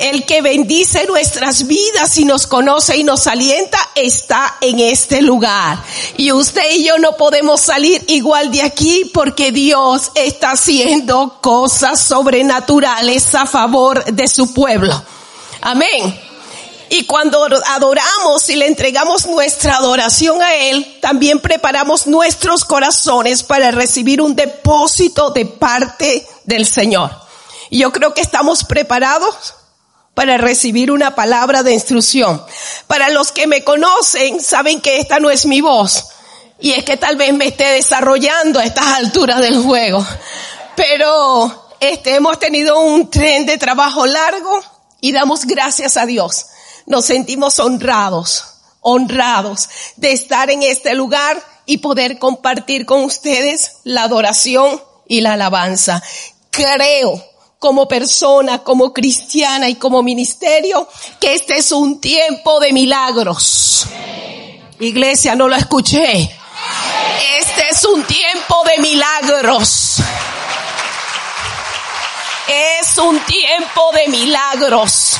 El que bendice nuestras vidas y nos conoce y nos alienta está en este lugar. Y usted y yo no podemos salir igual de aquí porque Dios está haciendo cosas sobrenaturales a favor de su pueblo. Amén. Y cuando adoramos y le entregamos nuestra adoración a Él, también preparamos nuestros corazones para recibir un depósito de parte del Señor. Y yo creo que estamos preparados para recibir una palabra de instrucción. Para los que me conocen, saben que esta no es mi voz. Y es que tal vez me esté desarrollando a estas alturas del juego. Pero este, hemos tenido un tren de trabajo largo y damos gracias a Dios. Nos sentimos honrados, honrados de estar en este lugar y poder compartir con ustedes la adoración y la alabanza. Creo como persona, como cristiana y como ministerio, que este es un tiempo de milagros. Iglesia, no lo escuché. Este es un tiempo de milagros. Es un tiempo de milagros.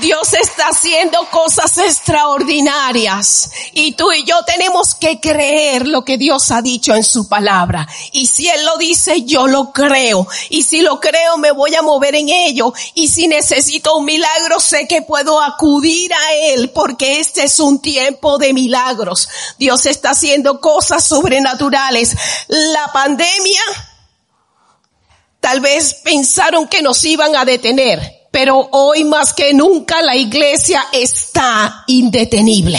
Dios está haciendo cosas extraordinarias y tú y yo tenemos que creer lo que Dios ha dicho en su palabra. Y si Él lo dice, yo lo creo. Y si lo creo, me voy a mover en ello. Y si necesito un milagro, sé que puedo acudir a Él porque este es un tiempo de milagros. Dios está haciendo cosas sobrenaturales. La pandemia, tal vez pensaron que nos iban a detener pero hoy más que nunca la iglesia está indetenible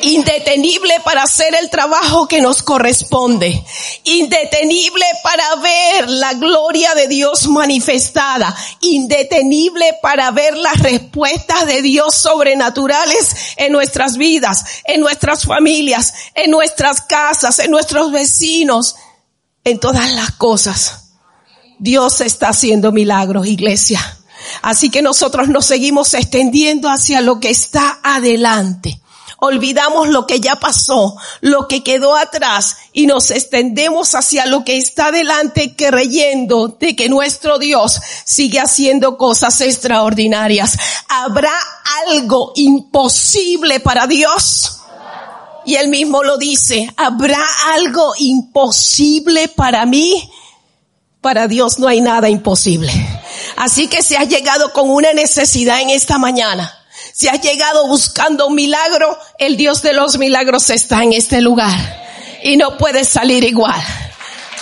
indetenible para hacer el trabajo que nos corresponde, indetenible para ver la gloria de Dios manifestada, indetenible para ver las respuestas de Dios sobrenaturales en nuestras vidas, en nuestras familias, en nuestras casas, en nuestros vecinos, en todas las cosas. Dios está haciendo milagros, iglesia. Así que nosotros nos seguimos extendiendo hacia lo que está adelante. Olvidamos lo que ya pasó, lo que quedó atrás y nos extendemos hacia lo que está adelante creyendo de que nuestro Dios sigue haciendo cosas extraordinarias. ¿Habrá algo imposible para Dios? Y él mismo lo dice, ¿habrá algo imposible para mí? Para Dios no hay nada imposible. Así que si has llegado con una necesidad en esta mañana, si has llegado buscando un milagro, el Dios de los milagros está en este lugar. Y no puedes salir igual.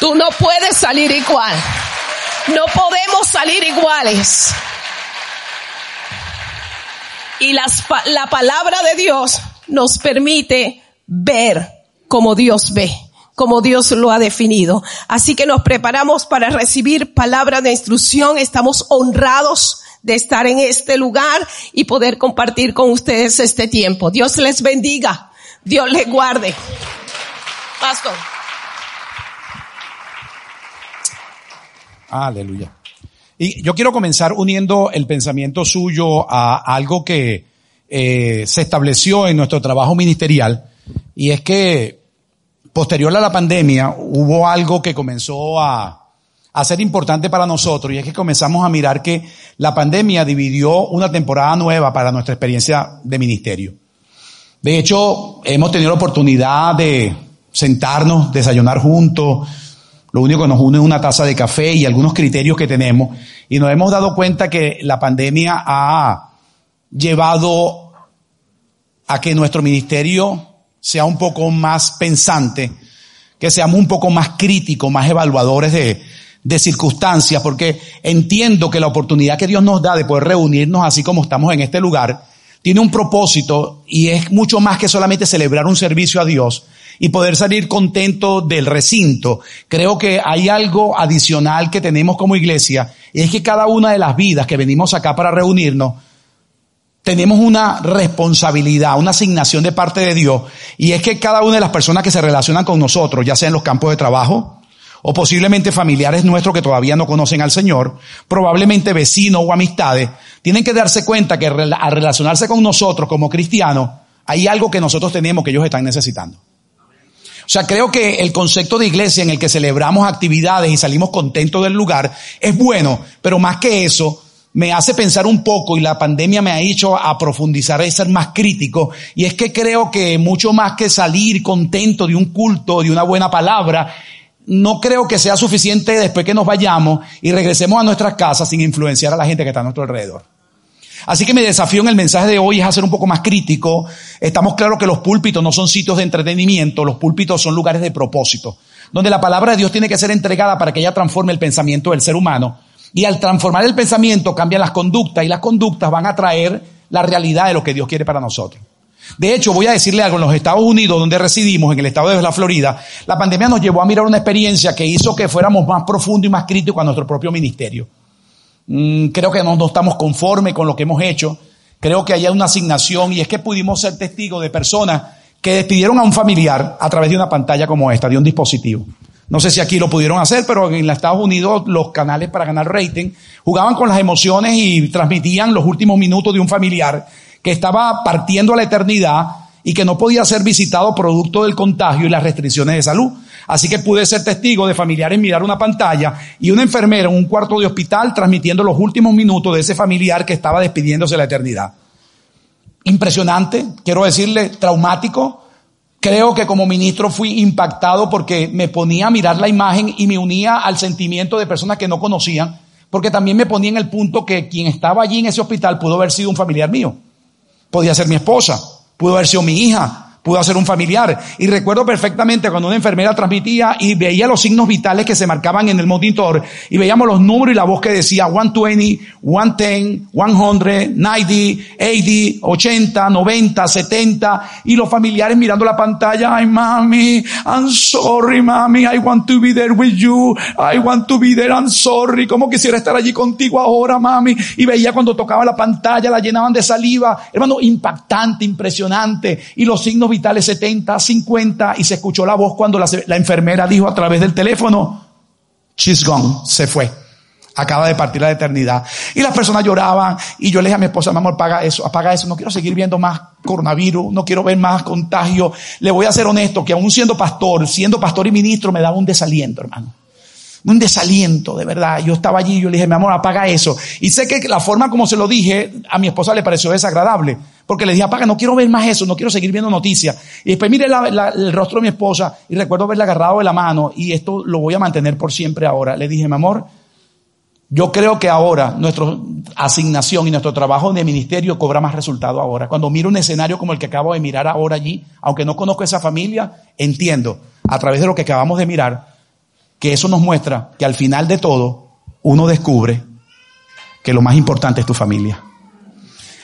Tú no puedes salir igual. No podemos salir iguales. Y las, la palabra de Dios nos permite ver como Dios ve como Dios lo ha definido. Así que nos preparamos para recibir palabra de instrucción. Estamos honrados de estar en este lugar y poder compartir con ustedes este tiempo. Dios les bendiga. Dios les guarde. Pastor. Aleluya. Y yo quiero comenzar uniendo el pensamiento suyo a algo que eh, se estableció en nuestro trabajo ministerial y es que posterior a la pandemia hubo algo que comenzó a, ser importante para nosotros y es que comenzamos a mirar que la pandemia dividió una temporada nueva para nuestra experiencia de ministerio. De hecho, hemos tenido la oportunidad de sentarnos, desayunar juntos. Lo único que nos une es una taza de café y algunos criterios que tenemos. Y nos hemos dado cuenta que la pandemia ha llevado a que nuestro ministerio sea un poco más pensante, que seamos un poco más críticos, más evaluadores de, de circunstancias, porque entiendo que la oportunidad que Dios nos da de poder reunirnos así como estamos en este lugar, tiene un propósito y es mucho más que solamente celebrar un servicio a Dios y poder salir contento del recinto. Creo que hay algo adicional que tenemos como iglesia y es que cada una de las vidas que venimos acá para reunirnos tenemos una responsabilidad, una asignación de parte de Dios, y es que cada una de las personas que se relacionan con nosotros, ya sea en los campos de trabajo, o posiblemente familiares nuestros que todavía no conocen al Señor, probablemente vecinos o amistades, tienen que darse cuenta que al relacionarse con nosotros como cristianos, hay algo que nosotros tenemos que ellos están necesitando. O sea, creo que el concepto de iglesia en el que celebramos actividades y salimos contentos del lugar es bueno, pero más que eso, me hace pensar un poco y la pandemia me ha hecho a profundizar y ser más crítico. Y es que creo que mucho más que salir contento de un culto, de una buena palabra, no creo que sea suficiente después que nos vayamos y regresemos a nuestras casas sin influenciar a la gente que está a nuestro alrededor. Así que mi desafío en el mensaje de hoy es hacer un poco más crítico. Estamos claros que los púlpitos no son sitios de entretenimiento, los púlpitos son lugares de propósito, donde la palabra de Dios tiene que ser entregada para que ella transforme el pensamiento del ser humano. Y al transformar el pensamiento cambian las conductas y las conductas van a traer la realidad de lo que Dios quiere para nosotros. De hecho, voy a decirle algo, en los Estados Unidos, donde residimos, en el estado de la Florida, la pandemia nos llevó a mirar una experiencia que hizo que fuéramos más profundos y más críticos a nuestro propio ministerio. Mm, creo que no, no estamos conformes con lo que hemos hecho. Creo que hay una asignación y es que pudimos ser testigos de personas que despidieron a un familiar a través de una pantalla como esta, de un dispositivo. No sé si aquí lo pudieron hacer, pero en los Estados Unidos los canales para ganar rating jugaban con las emociones y transmitían los últimos minutos de un familiar que estaba partiendo a la eternidad y que no podía ser visitado producto del contagio y las restricciones de salud. Así que pude ser testigo de familiares mirar una pantalla y una enfermera en un cuarto de hospital transmitiendo los últimos minutos de ese familiar que estaba despidiéndose de la eternidad. Impresionante, quiero decirle, traumático. Creo que como ministro fui impactado porque me ponía a mirar la imagen y me unía al sentimiento de personas que no conocían, porque también me ponía en el punto que quien estaba allí en ese hospital pudo haber sido un familiar mío. Podía ser mi esposa, pudo haber sido mi hija, pudo ser un familiar. Y recuerdo perfectamente cuando una enfermera transmitía y veía los signos vitales que se marcaban en el monitor y veíamos los números y la voz que decía 120, 110, 100, 90, 80, 80, 90, 70 y los familiares mirando la pantalla, ay mami, I'm sorry mami, I want to be there with you, I want to be there, I'm sorry, como quisiera estar allí contigo ahora mami. Y veía cuando tocaba la pantalla, la llenaban de saliva, hermano, impactante, impresionante y los signos vitales 70, 50 y se escuchó la voz cuando la, la enfermera dijo a través del teléfono, she's gone, se fue. Acaba de partir la eternidad. Y las personas lloraban y yo le dije a mi esposa, mi amor, apaga eso, apaga eso, no quiero seguir viendo más coronavirus, no quiero ver más contagio. Le voy a ser honesto que aún siendo pastor, siendo pastor y ministro, me daba un desaliento, hermano un desaliento, de verdad. Yo estaba allí y yo le dije, mi amor, apaga eso. Y sé que la forma como se lo dije, a mi esposa le pareció desagradable. Porque le dije, apaga, no quiero ver más eso, no quiero seguir viendo noticias. Y después mire el rostro de mi esposa y recuerdo haberle agarrado de la mano y esto lo voy a mantener por siempre ahora. Le dije, mi amor, yo creo que ahora nuestra asignación y nuestro trabajo de ministerio cobra más resultado ahora. Cuando miro un escenario como el que acabo de mirar ahora allí, aunque no conozco esa familia, entiendo a través de lo que acabamos de mirar que eso nos muestra que al final de todo uno descubre que lo más importante es tu familia.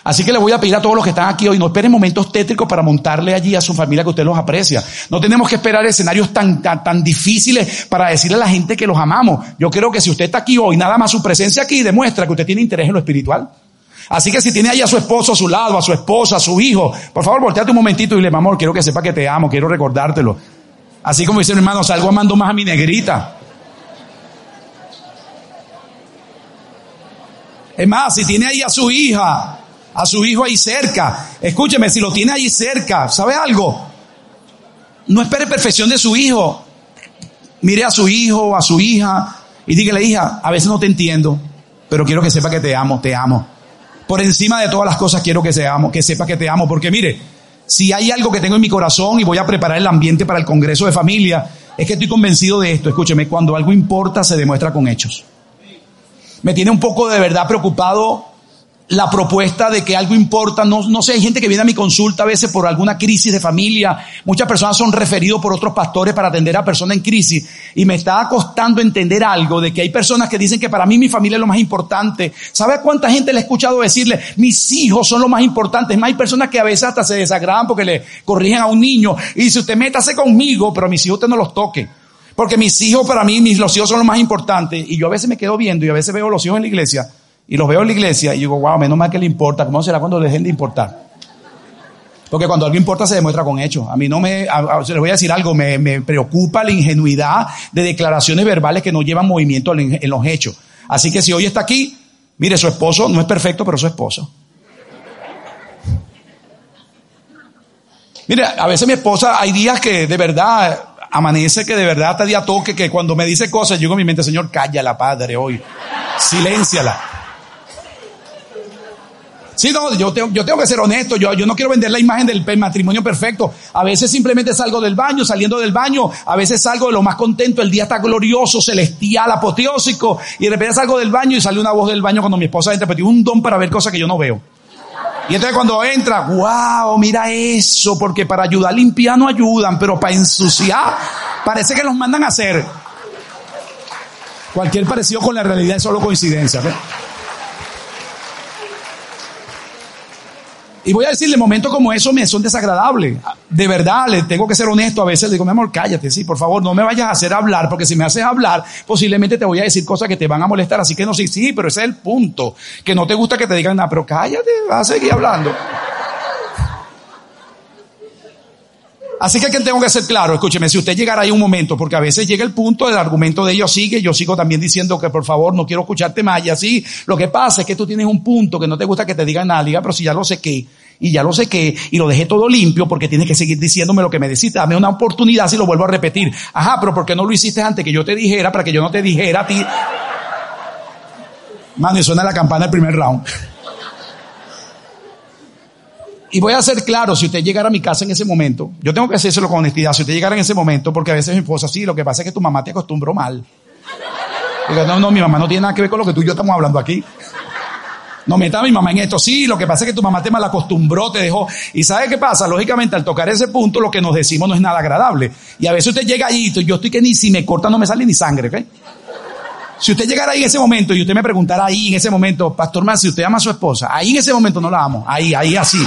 Así que le voy a pedir a todos los que están aquí hoy, no esperen momentos tétricos para montarle allí a su familia que usted los aprecia. No tenemos que esperar escenarios tan, tan, tan difíciles para decirle a la gente que los amamos. Yo creo que si usted está aquí hoy, nada más su presencia aquí demuestra que usted tiene interés en lo espiritual. Así que si tiene ahí a su esposo a su lado, a su esposa, a su hijo, por favor volteate un momentito y le, amor, quiero que sepa que te amo, quiero recordártelo. Así como dice mi hermano, salgo amando más a mi negrita. Es más, si tiene ahí a su hija, a su hijo ahí cerca, escúcheme, si lo tiene ahí cerca, ¿sabe algo? No espere perfección de su hijo. Mire a su hijo, a su hija, y dígale, hija, a veces no te entiendo, pero quiero que sepa que te amo, te amo. Por encima de todas las cosas quiero que, seamos, que sepa que te amo, porque mire, si hay algo que tengo en mi corazón y voy a preparar el ambiente para el Congreso de Familia, es que estoy convencido de esto. Escúcheme, cuando algo importa se demuestra con hechos. Me tiene un poco de verdad preocupado la propuesta de que algo importa. No, no sé, hay gente que viene a mi consulta a veces por alguna crisis de familia. Muchas personas son referidos por otros pastores para atender a personas en crisis. Y me está costando entender algo de que hay personas que dicen que para mí mi familia es lo más importante. ¿Sabe cuánta gente le he escuchado decirle, mis hijos son lo más importante? Es más, hay personas que a veces hasta se desagradan porque le corrigen a un niño y dice, usted métase conmigo, pero a mis hijos usted no los toque. Porque mis hijos para mí, mis, los hijos son lo más importante. Y yo a veces me quedo viendo y a veces veo los hijos en la iglesia y los veo en la iglesia y digo, wow, menos mal que le importa. ¿Cómo será cuando dejen de importar? Porque cuando algo importa se demuestra con hechos. A mí no me, les voy a decir algo, me, me, preocupa la ingenuidad de declaraciones verbales que no llevan movimiento en, los hechos. Así que si hoy está aquí, mire, su esposo no es perfecto, pero su esposo. Mire, a veces mi esposa, hay días que de verdad amanece que de verdad te día toque que cuando me dice cosas, yo digo en mi mente, Señor, cállala, Padre, hoy. Silénciala. Sí, no, yo tengo, que ser honesto, yo, yo no quiero vender la imagen del matrimonio perfecto. A veces simplemente salgo del baño, saliendo del baño, a veces salgo de lo más contento, el día está glorioso, celestial, apoteósico, y de repente salgo del baño y sale una voz del baño cuando mi esposa entra, pero tiene un don para ver cosas que yo no veo. Y entonces cuando entra, wow, mira eso, porque para ayudar a limpiar no ayudan, pero para ensuciar, parece que los mandan a hacer. Cualquier parecido con la realidad es solo coincidencia. Y voy a decirle, momentos como eso me son desagradables. De verdad, le tengo que ser honesto. A veces le digo, mi amor, cállate, sí, por favor, no me vayas a hacer hablar, porque si me haces hablar, posiblemente te voy a decir cosas que te van a molestar. Así que no, sí, sí, pero ese es el punto. Que no te gusta que te digan nada, pero cállate, vas a seguir hablando. Así que tengo que ser claro, escúcheme, si usted llegara ahí un momento, porque a veces llega el punto del argumento de ellos sigue, yo sigo también diciendo que por favor no quiero escucharte más y así, lo que pasa es que tú tienes un punto que no te gusta que te digan nada, diga, pero si ya lo sé que, y ya lo sé que, y lo dejé todo limpio porque tienes que seguir diciéndome lo que me decís, dame una oportunidad si lo vuelvo a repetir. Ajá, pero ¿por qué no lo hiciste antes que yo te dijera para que yo no te dijera a ti? Mano, y suena la campana del primer round. Y voy a ser claro, si usted llegara a mi casa en ese momento, yo tengo que hacérselo con honestidad, si usted llegara en ese momento, porque a veces mi esposa, sí, lo que pasa es que tu mamá te acostumbró mal. Digo, no, no, mi mamá no tiene nada que ver con lo que tú y yo estamos hablando aquí. No meta a mi mamá en esto. Sí, lo que pasa es que tu mamá te mal acostumbró, te dejó. ¿Y sabe qué pasa? Lógicamente, al tocar ese punto, lo que nos decimos no es nada agradable. Y a veces usted llega ahí, yo estoy que ni si me corta no me sale ni sangre, ¿ok? Si usted llegara ahí en ese momento y usted me preguntara ahí en ese momento, Pastor Más, si usted ama a su esposa, ahí en ese momento no la amo. Ahí, ahí así.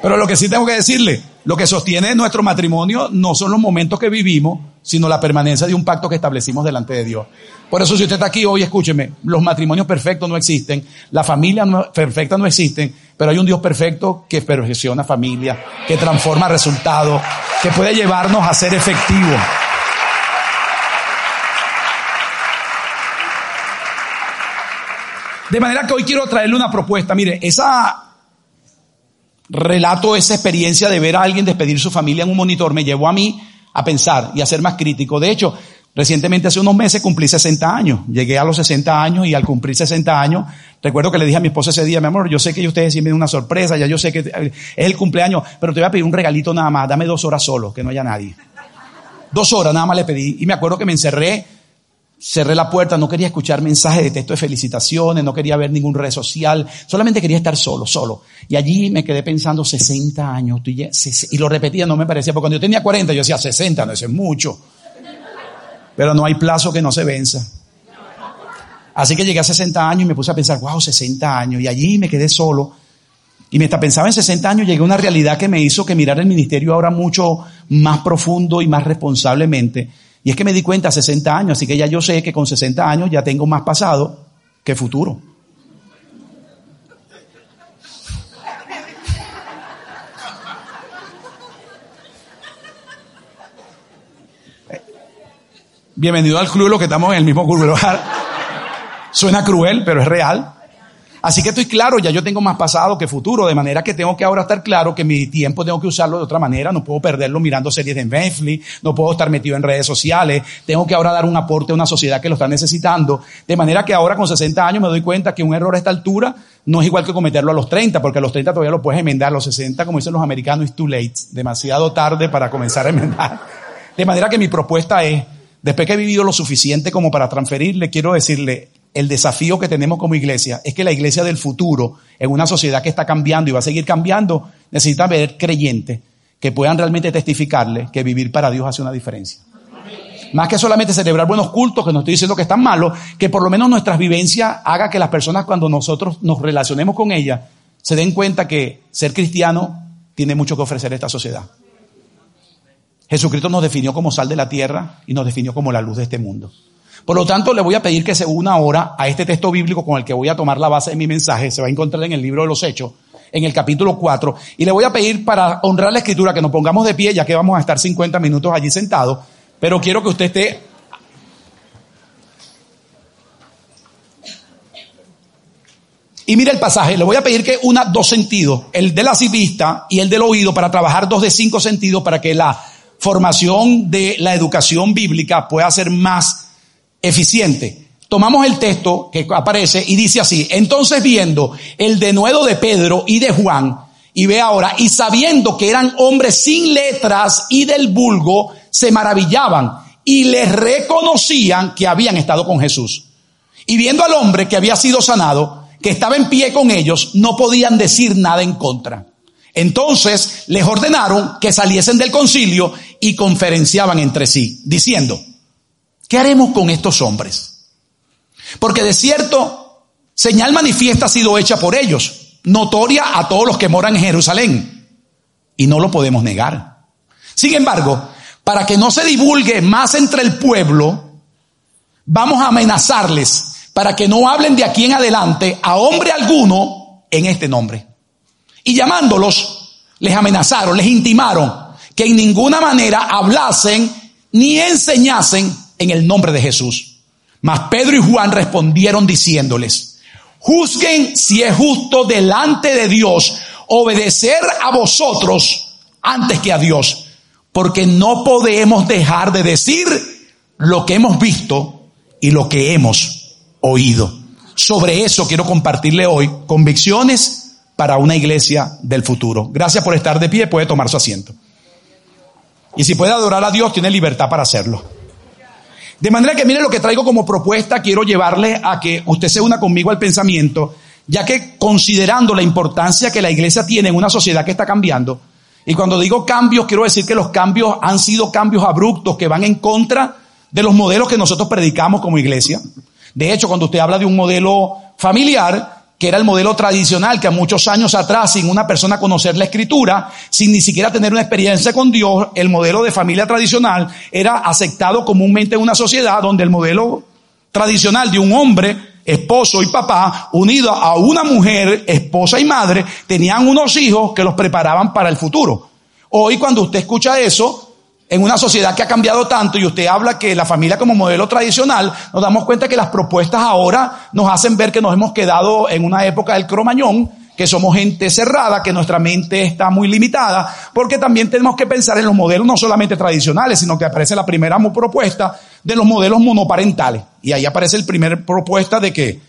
Pero lo que sí tengo que decirle, lo que sostiene nuestro matrimonio no son los momentos que vivimos, sino la permanencia de un pacto que establecimos delante de Dios. Por eso si usted está aquí hoy, escúcheme, los matrimonios perfectos no existen, la familia perfecta no existen, pero hay un Dios perfecto que perfecciona familia, que transforma resultados, que puede llevarnos a ser efectivos. De manera que hoy quiero traerle una propuesta. Mire, esa relato esa experiencia de ver a alguien despedir su familia en un monitor me llevó a mí a pensar y a ser más crítico. De hecho, recientemente hace unos meses cumplí 60 años. Llegué a los 60 años y al cumplir 60 años, recuerdo que le dije a mi esposa ese día, mi amor, yo sé que ustedes siempre una sorpresa, ya yo sé que es el cumpleaños, pero te voy a pedir un regalito nada más, dame dos horas solo, que no haya nadie. Dos horas nada más le pedí y me acuerdo que me encerré Cerré la puerta, no quería escuchar mensajes de texto de felicitaciones, no quería ver ningún red social, solamente quería estar solo, solo. Y allí me quedé pensando 60 años, y lo repetía, no me parecía, porque cuando yo tenía 40 yo decía 60, no, es mucho. Pero no hay plazo que no se venza. Así que llegué a 60 años y me puse a pensar, wow, 60 años, y allí me quedé solo. Y mientras pensaba en 60 años, llegué a una realidad que me hizo que mirar el ministerio ahora mucho más profundo y más responsablemente y es que me di cuenta a 60 años, así que ya yo sé que con 60 años ya tengo más pasado que futuro. Bienvenido al club, los que estamos en el mismo club. Suena cruel, pero es real. Así que estoy claro, ya yo tengo más pasado que futuro, de manera que tengo que ahora estar claro que mi tiempo tengo que usarlo de otra manera, no puedo perderlo mirando series de Netflix, no puedo estar metido en redes sociales, tengo que ahora dar un aporte a una sociedad que lo está necesitando, de manera que ahora con 60 años me doy cuenta que un error a esta altura no es igual que cometerlo a los 30, porque a los 30 todavía lo puedes enmendar, a los 60, como dicen los americanos, es too late, demasiado tarde para comenzar a enmendar. De manera que mi propuesta es, después que he vivido lo suficiente como para transferirle, quiero decirle, el desafío que tenemos como iglesia es que la iglesia del futuro, en una sociedad que está cambiando y va a seguir cambiando, necesita ver creyentes que puedan realmente testificarle que vivir para Dios hace una diferencia. Más que solamente celebrar buenos cultos, que no estoy diciendo que están malos, que por lo menos nuestras vivencias haga que las personas cuando nosotros nos relacionemos con ellas se den cuenta que ser cristiano tiene mucho que ofrecer a esta sociedad. Jesucristo nos definió como sal de la tierra y nos definió como la luz de este mundo. Por lo tanto, le voy a pedir que se una ahora a este texto bíblico con el que voy a tomar la base de mi mensaje. Se va a encontrar en el libro de los Hechos, en el capítulo 4. Y le voy a pedir para honrar la escritura que nos pongamos de pie, ya que vamos a estar 50 minutos allí sentados. Pero quiero que usted esté Y mire el pasaje, le voy a pedir que una dos sentidos, el de la vista y el del oído, para trabajar dos de cinco sentidos para que la formación de la educación bíblica pueda ser más eficiente. Tomamos el texto que aparece y dice así, entonces viendo el denuedo de Pedro y de Juan, y ve ahora, y sabiendo que eran hombres sin letras y del vulgo, se maravillaban y les reconocían que habían estado con Jesús. Y viendo al hombre que había sido sanado, que estaba en pie con ellos, no podían decir nada en contra. Entonces les ordenaron que saliesen del concilio y conferenciaban entre sí, diciendo, ¿qué haremos con estos hombres? Porque de cierto, señal manifiesta ha sido hecha por ellos, notoria a todos los que moran en Jerusalén, y no lo podemos negar. Sin embargo, para que no se divulgue más entre el pueblo, vamos a amenazarles para que no hablen de aquí en adelante a hombre alguno en este nombre. Y llamándolos, les amenazaron, les intimaron que en ninguna manera hablasen ni enseñasen en el nombre de Jesús. Mas Pedro y Juan respondieron diciéndoles, juzguen si es justo delante de Dios obedecer a vosotros antes que a Dios, porque no podemos dejar de decir lo que hemos visto y lo que hemos oído. Sobre eso quiero compartirle hoy convicciones para una iglesia del futuro. Gracias por estar de pie, puede tomar su asiento. Y si puede adorar a Dios, tiene libertad para hacerlo. De manera que mire lo que traigo como propuesta, quiero llevarle a que usted se una conmigo al pensamiento, ya que considerando la importancia que la iglesia tiene en una sociedad que está cambiando, y cuando digo cambios, quiero decir que los cambios han sido cambios abruptos que van en contra de los modelos que nosotros predicamos como iglesia. De hecho, cuando usted habla de un modelo familiar, que era el modelo tradicional, que a muchos años atrás, sin una persona conocer la escritura, sin ni siquiera tener una experiencia con Dios, el modelo de familia tradicional era aceptado comúnmente en una sociedad donde el modelo tradicional de un hombre, esposo y papá, unido a una mujer, esposa y madre, tenían unos hijos que los preparaban para el futuro. Hoy cuando usted escucha eso, en una sociedad que ha cambiado tanto y usted habla que la familia como modelo tradicional, nos damos cuenta que las propuestas ahora nos hacen ver que nos hemos quedado en una época del cromañón, que somos gente cerrada, que nuestra mente está muy limitada, porque también tenemos que pensar en los modelos no solamente tradicionales, sino que aparece la primera propuesta de los modelos monoparentales. Y ahí aparece la primera propuesta de que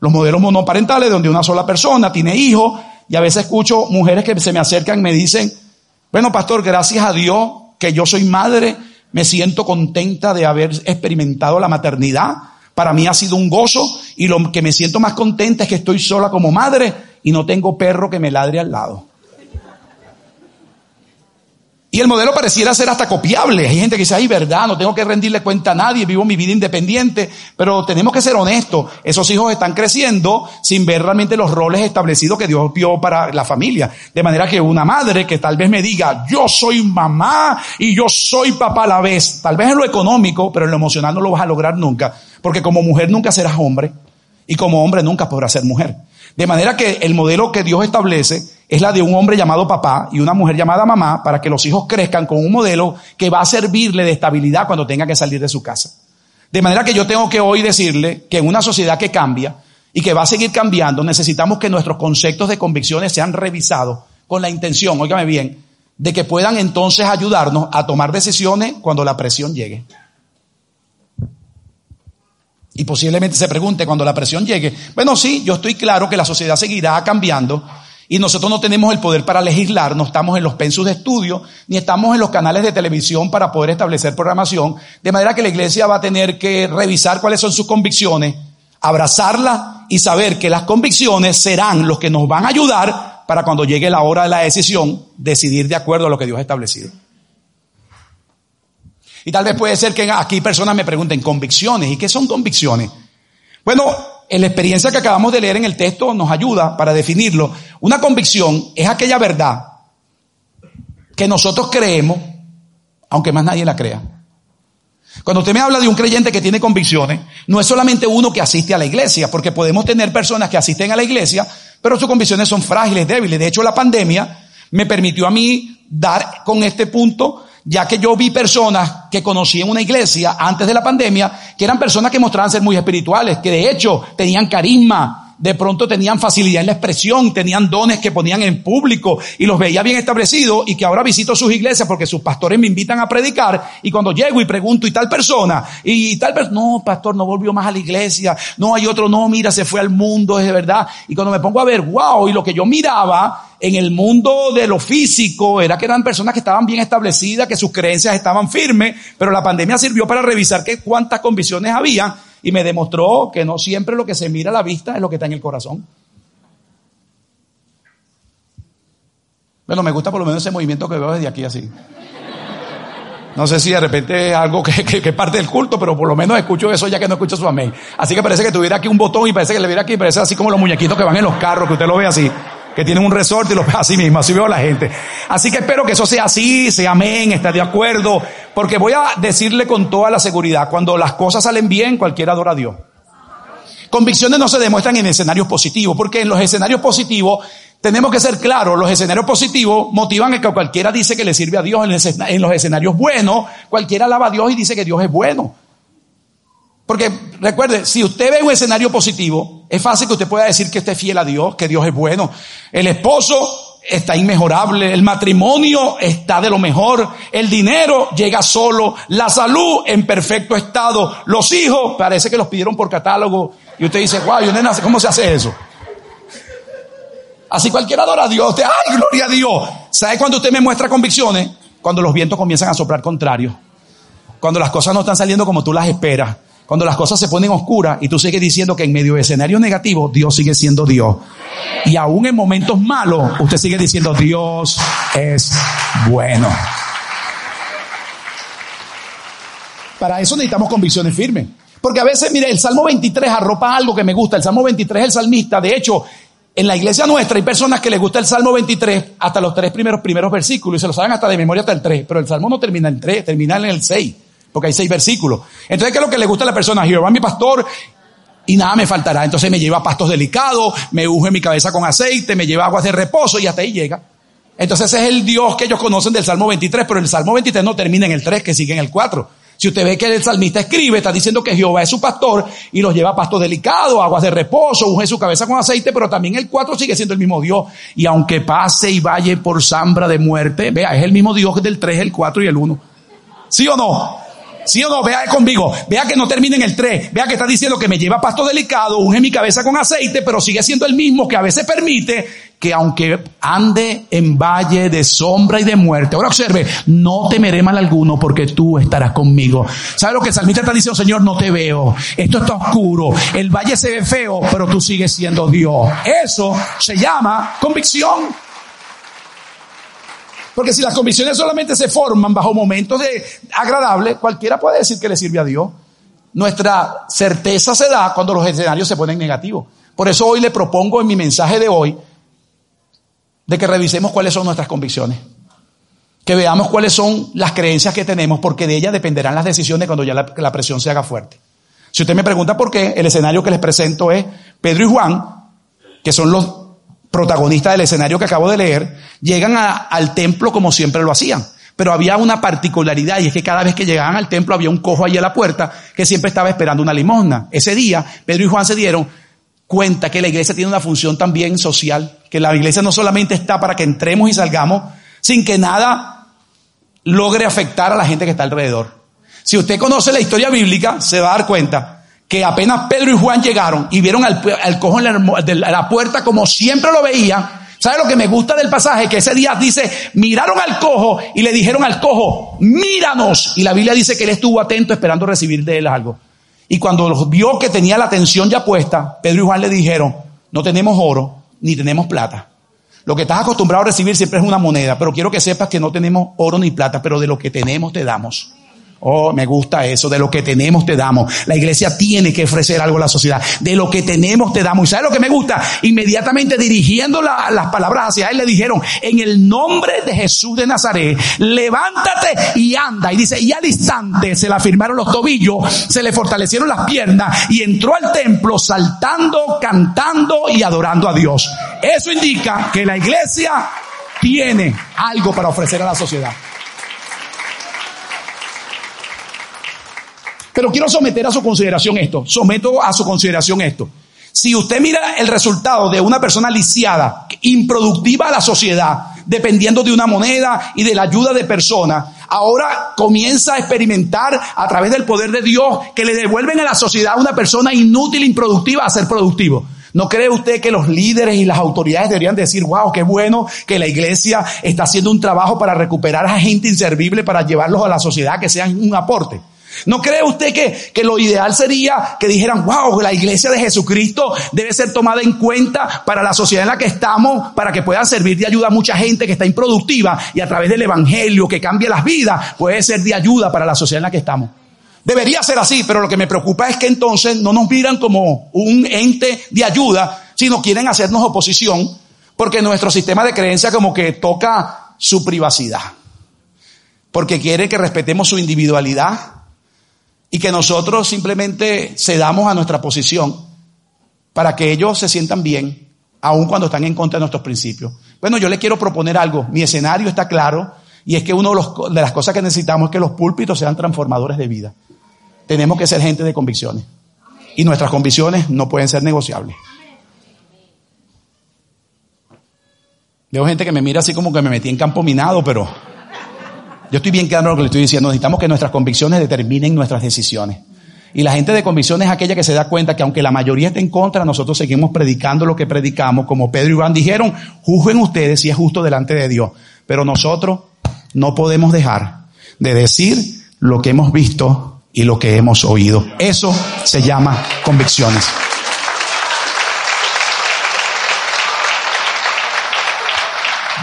los modelos monoparentales, donde una sola persona tiene hijos, y a veces escucho mujeres que se me acercan y me dicen, bueno, pastor, gracias a Dios que yo soy madre, me siento contenta de haber experimentado la maternidad. Para mí ha sido un gozo y lo que me siento más contenta es que estoy sola como madre y no tengo perro que me ladre al lado. Y el modelo pareciera ser hasta copiable. Hay gente que dice, ay, verdad, no tengo que rendirle cuenta a nadie, vivo mi vida independiente. Pero tenemos que ser honestos. Esos hijos están creciendo sin ver realmente los roles establecidos que Dios vio para la familia. De manera que una madre que tal vez me diga, yo soy mamá y yo soy papá a la vez. Tal vez en lo económico, pero en lo emocional no lo vas a lograr nunca. Porque como mujer nunca serás hombre. Y como hombre nunca podrás ser mujer. De manera que el modelo que Dios establece es la de un hombre llamado papá y una mujer llamada mamá para que los hijos crezcan con un modelo que va a servirle de estabilidad cuando tenga que salir de su casa. De manera que yo tengo que hoy decirle que en una sociedad que cambia y que va a seguir cambiando, necesitamos que nuestros conceptos de convicciones sean revisados con la intención, óigame bien, de que puedan entonces ayudarnos a tomar decisiones cuando la presión llegue. Y posiblemente se pregunte cuando la presión llegue, bueno, sí, yo estoy claro que la sociedad seguirá cambiando, y nosotros no tenemos el poder para legislar, no estamos en los pensos de estudio, ni estamos en los canales de televisión para poder establecer programación, de manera que la iglesia va a tener que revisar cuáles son sus convicciones, abrazarlas y saber que las convicciones serán los que nos van a ayudar para cuando llegue la hora de la decisión, decidir de acuerdo a lo que Dios ha establecido. Y tal vez puede ser que aquí personas me pregunten, convicciones, ¿y qué son convicciones? Bueno, la experiencia que acabamos de leer en el texto nos ayuda para definirlo. Una convicción es aquella verdad que nosotros creemos, aunque más nadie la crea. Cuando usted me habla de un creyente que tiene convicciones, no es solamente uno que asiste a la iglesia, porque podemos tener personas que asisten a la iglesia, pero sus convicciones son frágiles, débiles. De hecho, la pandemia me permitió a mí dar con este punto ya que yo vi personas que conocí en una iglesia antes de la pandemia, que eran personas que mostraban ser muy espirituales, que de hecho tenían carisma, de pronto tenían facilidad en la expresión, tenían dones que ponían en público y los veía bien establecidos y que ahora visito sus iglesias porque sus pastores me invitan a predicar y cuando llego y pregunto y tal persona y tal persona, no, pastor, no volvió más a la iglesia, no hay otro, no, mira, se fue al mundo, es de verdad. Y cuando me pongo a ver, wow, y lo que yo miraba en el mundo de lo físico era que eran personas que estaban bien establecidas, que sus creencias estaban firmes, pero la pandemia sirvió para revisar que cuántas convicciones había y me demostró que no siempre lo que se mira a la vista es lo que está en el corazón. Bueno, me gusta por lo menos ese movimiento que veo desde aquí así. No sé si de repente es algo que, que, parte del culto, pero por lo menos escucho eso ya que no escucho su amén. Así que parece que tuviera aquí un botón y parece que le viera aquí, parece así como los muñequitos que van en los carros, que usted lo ve así que tienen un resorte y lo ve así mismo, así veo a la gente. Así que espero que eso sea así, sea amén, está de acuerdo, porque voy a decirle con toda la seguridad, cuando las cosas salen bien, cualquiera adora a Dios. Convicciones no se demuestran en escenarios positivos, porque en los escenarios positivos tenemos que ser claros, los escenarios positivos motivan a que cualquiera dice que le sirve a Dios, en los escenarios buenos, cualquiera alaba a Dios y dice que Dios es bueno. Porque recuerde, si usted ve un escenario positivo, es fácil que usted pueda decir que esté fiel a Dios, que Dios es bueno. El esposo está inmejorable, el matrimonio está de lo mejor, el dinero llega solo, la salud en perfecto estado, los hijos parece que los pidieron por catálogo y usted dice, wow, yo nena, ¿cómo se hace eso? Así cualquiera adora a Dios, usted, ay, gloria a Dios. ¿Sabe cuando usted me muestra convicciones? Cuando los vientos comienzan a soplar contrario. Cuando las cosas no están saliendo como tú las esperas cuando las cosas se ponen oscuras y tú sigues diciendo que en medio de escenarios negativos Dios sigue siendo Dios. Y aún en momentos malos usted sigue diciendo Dios es bueno. Para eso necesitamos convicciones firmes. Porque a veces, mire, el Salmo 23 arropa algo que me gusta. El Salmo 23 es el salmista. De hecho, en la iglesia nuestra hay personas que les gusta el Salmo 23 hasta los tres primeros, primeros versículos y se lo saben hasta de memoria hasta el 3. Pero el Salmo no termina en 3, termina en el 6 porque hay seis versículos. Entonces, ¿qué es lo que le gusta a la persona? Jehová mi pastor y nada me faltará. Entonces me lleva pastos delicados, me unge mi cabeza con aceite, me lleva aguas de reposo y hasta ahí llega. Entonces ese es el Dios que ellos conocen del Salmo 23, pero el Salmo 23 no termina en el 3, que sigue en el 4. Si usted ve que el salmista escribe, está diciendo que Jehová es su pastor y los lleva a pastos delicados, aguas de reposo, unge su cabeza con aceite, pero también el 4 sigue siendo el mismo Dios. Y aunque pase y vaya por zambra de muerte, vea, es el mismo Dios del 3, el 4 y el 1. ¿Sí o no? ¿Sí o no? Vea conmigo. Vea que no termina en el 3. Vea que está diciendo que me lleva pasto delicado, unge mi cabeza con aceite, pero sigue siendo el mismo que a veces permite que aunque ande en valle de sombra y de muerte, ahora observe, no temeré mal alguno porque tú estarás conmigo. ¿Sabe lo que el salmista está diciendo? Señor, no te veo. Esto está oscuro. El valle se ve feo, pero tú sigues siendo Dios. Eso se llama convicción. Porque si las convicciones solamente se forman bajo momentos de agradables, cualquiera puede decir que le sirve a Dios. Nuestra certeza se da cuando los escenarios se ponen negativos. Por eso hoy le propongo en mi mensaje de hoy de que revisemos cuáles son nuestras convicciones. Que veamos cuáles son las creencias que tenemos, porque de ellas dependerán las decisiones cuando ya la, la presión se haga fuerte. Si usted me pregunta por qué, el escenario que les presento es Pedro y Juan, que son los protagonista del escenario que acabo de leer, llegan al templo como siempre lo hacían. Pero había una particularidad y es que cada vez que llegaban al templo había un cojo allí a la puerta que siempre estaba esperando una limosna. Ese día Pedro y Juan se dieron cuenta que la iglesia tiene una función también social, que la iglesia no solamente está para que entremos y salgamos sin que nada logre afectar a la gente que está alrededor. Si usted conoce la historia bíblica, se va a dar cuenta que apenas Pedro y Juan llegaron y vieron al, cojo en la, puerta como siempre lo veían, ¿sabe lo que me gusta del pasaje? Que ese día dice, miraron al cojo y le dijeron al cojo, míranos. Y la Biblia dice que él estuvo atento esperando recibir de él algo. Y cuando vio que tenía la atención ya puesta, Pedro y Juan le dijeron, no tenemos oro ni tenemos plata. Lo que estás acostumbrado a recibir siempre es una moneda, pero quiero que sepas que no tenemos oro ni plata, pero de lo que tenemos te damos. Oh, me gusta eso. De lo que tenemos te damos. La iglesia tiene que ofrecer algo a la sociedad. De lo que tenemos te damos. ¿Y sabes lo que me gusta? Inmediatamente dirigiendo las palabras hacia él le dijeron, en el nombre de Jesús de Nazaret, levántate y anda. Y dice, y al instante se le afirmaron los tobillos, se le fortalecieron las piernas y entró al templo saltando, cantando y adorando a Dios. Eso indica que la iglesia tiene algo para ofrecer a la sociedad. Pero quiero someter a su consideración esto. Someto a su consideración esto. Si usted mira el resultado de una persona lisiada, improductiva a la sociedad, dependiendo de una moneda y de la ayuda de personas, ahora comienza a experimentar a través del poder de Dios que le devuelven a la sociedad a una persona inútil, improductiva a ser productivo. ¿No cree usted que los líderes y las autoridades deberían decir, wow, qué bueno que la iglesia está haciendo un trabajo para recuperar a gente inservible para llevarlos a la sociedad que sean un aporte? ¿No cree usted que, que, lo ideal sería que dijeran, wow, la iglesia de Jesucristo debe ser tomada en cuenta para la sociedad en la que estamos, para que pueda servir de ayuda a mucha gente que está improductiva y a través del evangelio que cambie las vidas puede ser de ayuda para la sociedad en la que estamos? Debería ser así, pero lo que me preocupa es que entonces no nos miran como un ente de ayuda, sino quieren hacernos oposición, porque nuestro sistema de creencia como que toca su privacidad, porque quiere que respetemos su individualidad, y que nosotros simplemente cedamos a nuestra posición para que ellos se sientan bien, aun cuando están en contra de nuestros principios. Bueno, yo le quiero proponer algo. Mi escenario está claro y es que una de las cosas que necesitamos es que los púlpitos sean transformadores de vida. Tenemos que ser gente de convicciones y nuestras convicciones no pueden ser negociables. Veo gente que me mira así como que me metí en campo minado, pero yo estoy bien claro en lo que le estoy diciendo. Necesitamos que nuestras convicciones determinen nuestras decisiones. Y la gente de convicción es aquella que se da cuenta que aunque la mayoría esté en contra, nosotros seguimos predicando lo que predicamos. Como Pedro y Iván dijeron, juzguen ustedes si es justo delante de Dios. Pero nosotros no podemos dejar de decir lo que hemos visto y lo que hemos oído. Eso se llama convicciones.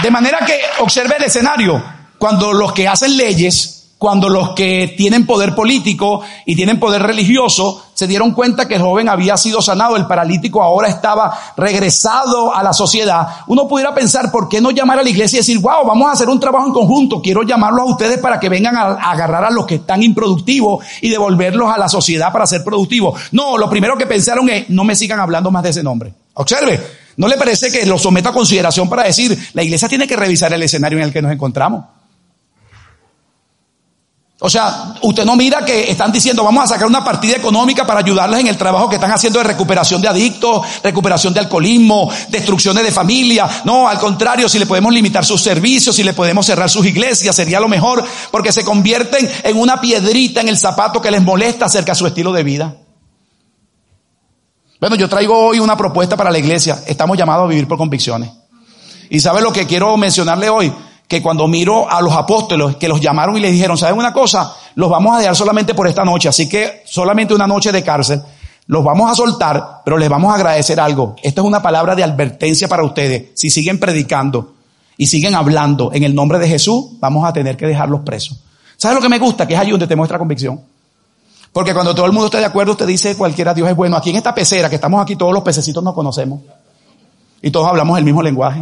De manera que observe el escenario cuando los que hacen leyes, cuando los que tienen poder político y tienen poder religioso se dieron cuenta que el joven había sido sanado, el paralítico ahora estaba regresado a la sociedad, uno pudiera pensar, ¿por qué no llamar a la iglesia y decir, wow, vamos a hacer un trabajo en conjunto, quiero llamarlos a ustedes para que vengan a, agarrar a los que están improductivos y devolverlos a la sociedad para ser productivos? No, lo primero que pensaron es, no me sigan hablando más de ese nombre. Observe, ¿no le parece que lo someta a consideración para decir, la iglesia tiene que revisar el escenario en el que nos encontramos? O sea, usted no mira que están diciendo vamos a sacar una partida económica para ayudarles en el trabajo que están haciendo de recuperación de adictos, recuperación de alcoholismo, destrucciones de familia. No, al contrario, si le podemos limitar sus servicios, si le podemos cerrar sus iglesias, sería lo mejor porque se convierten en una piedrita en el zapato que les molesta acerca de su estilo de vida. Bueno, yo traigo hoy una propuesta para la iglesia. Estamos llamados a vivir por convicciones. ¿Y sabe lo que quiero mencionarle hoy? Que cuando miro a los apóstoles que los llamaron y les dijeron, ¿saben una cosa? Los vamos a dejar solamente por esta noche, así que solamente una noche de cárcel. Los vamos a soltar, pero les vamos a agradecer algo. Esta es una palabra de advertencia para ustedes. Si siguen predicando y siguen hablando en el nombre de Jesús, vamos a tener que dejarlos presos. ¿Sabes lo que me gusta? Que es allí donde te muestra convicción. Porque cuando todo el mundo está de acuerdo, usted dice cualquiera Dios es bueno. Aquí en esta pecera que estamos aquí, todos los pececitos nos conocemos. Y todos hablamos el mismo lenguaje.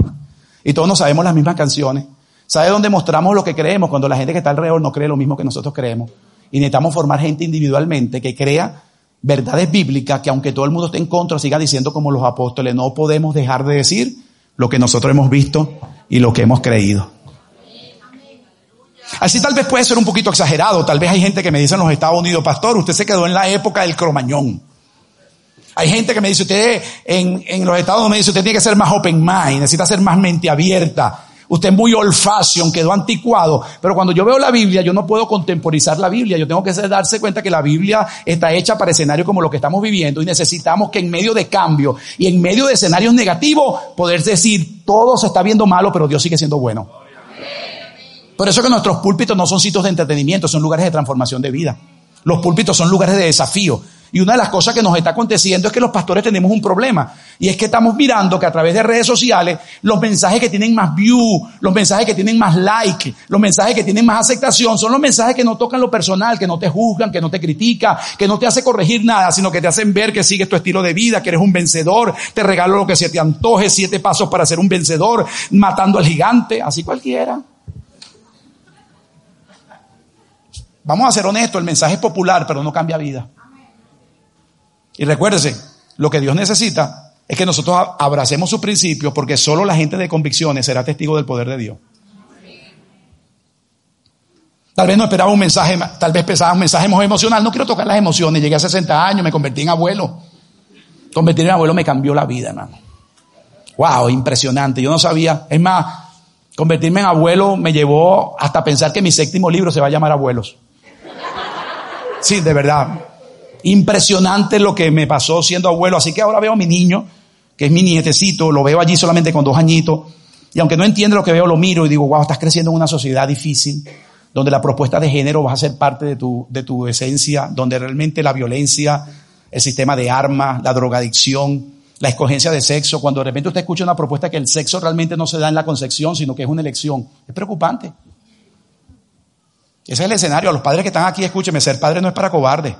Y todos nos sabemos las mismas canciones. ¿Sabe dónde mostramos lo que creemos? Cuando la gente que está alrededor no cree lo mismo que nosotros creemos. Y necesitamos formar gente individualmente que crea verdades bíblicas que aunque todo el mundo esté en contra, siga diciendo como los apóstoles, no podemos dejar de decir lo que nosotros hemos visto y lo que hemos creído. Así tal vez puede ser un poquito exagerado, tal vez hay gente que me dice en los Estados Unidos, pastor, usted se quedó en la época del cromañón. Hay gente que me dice, usted en, en los Estados Unidos usted tiene que ser más open mind, necesita ser más mente abierta. Usted es muy old fashion, quedó anticuado. Pero cuando yo veo la Biblia, yo no puedo contemporizar la Biblia. Yo tengo que darse cuenta que la Biblia está hecha para escenarios como lo que estamos viviendo y necesitamos que en medio de cambio y en medio de escenarios negativos poder decir todo se está viendo malo, pero Dios sigue siendo bueno. Por eso que nuestros púlpitos no son sitios de entretenimiento, son lugares de transformación de vida. Los púlpitos son lugares de desafío. Y una de las cosas que nos está aconteciendo es que los pastores tenemos un problema. Y es que estamos mirando que a través de redes sociales, los mensajes que tienen más view, los mensajes que tienen más like, los mensajes que tienen más aceptación, son los mensajes que no tocan lo personal, que no te juzgan, que no te critican, que no te hace corregir nada, sino que te hacen ver que sigues tu estilo de vida, que eres un vencedor, te regalo lo que se te antoje, siete pasos para ser un vencedor, matando al gigante, así cualquiera. Vamos a ser honestos, el mensaje es popular, pero no cambia vida. Y recuérdese, lo que Dios necesita es que nosotros abracemos sus principios porque solo la gente de convicciones será testigo del poder de Dios. Tal vez no esperaba un mensaje, tal vez pensaba un mensaje emocional. No quiero tocar las emociones. Llegué a 60 años, me convertí en abuelo. Convertirme en abuelo me cambió la vida, hermano. Wow, impresionante. Yo no sabía. Es más, convertirme en abuelo me llevó hasta pensar que mi séptimo libro se va a llamar Abuelos. Sí, de verdad. Impresionante lo que me pasó siendo abuelo. Así que ahora veo a mi niño, que es mi nietecito, lo veo allí solamente con dos añitos. Y aunque no entiende lo que veo, lo miro y digo, wow, estás creciendo en una sociedad difícil, donde la propuesta de género va a ser parte de tu, de tu esencia, donde realmente la violencia, el sistema de armas, la drogadicción, la escogencia de sexo, cuando de repente usted escucha una propuesta que el sexo realmente no se da en la concepción, sino que es una elección, es preocupante. Ese es el escenario. A los padres que están aquí, escúcheme, ser padre no es para cobardes.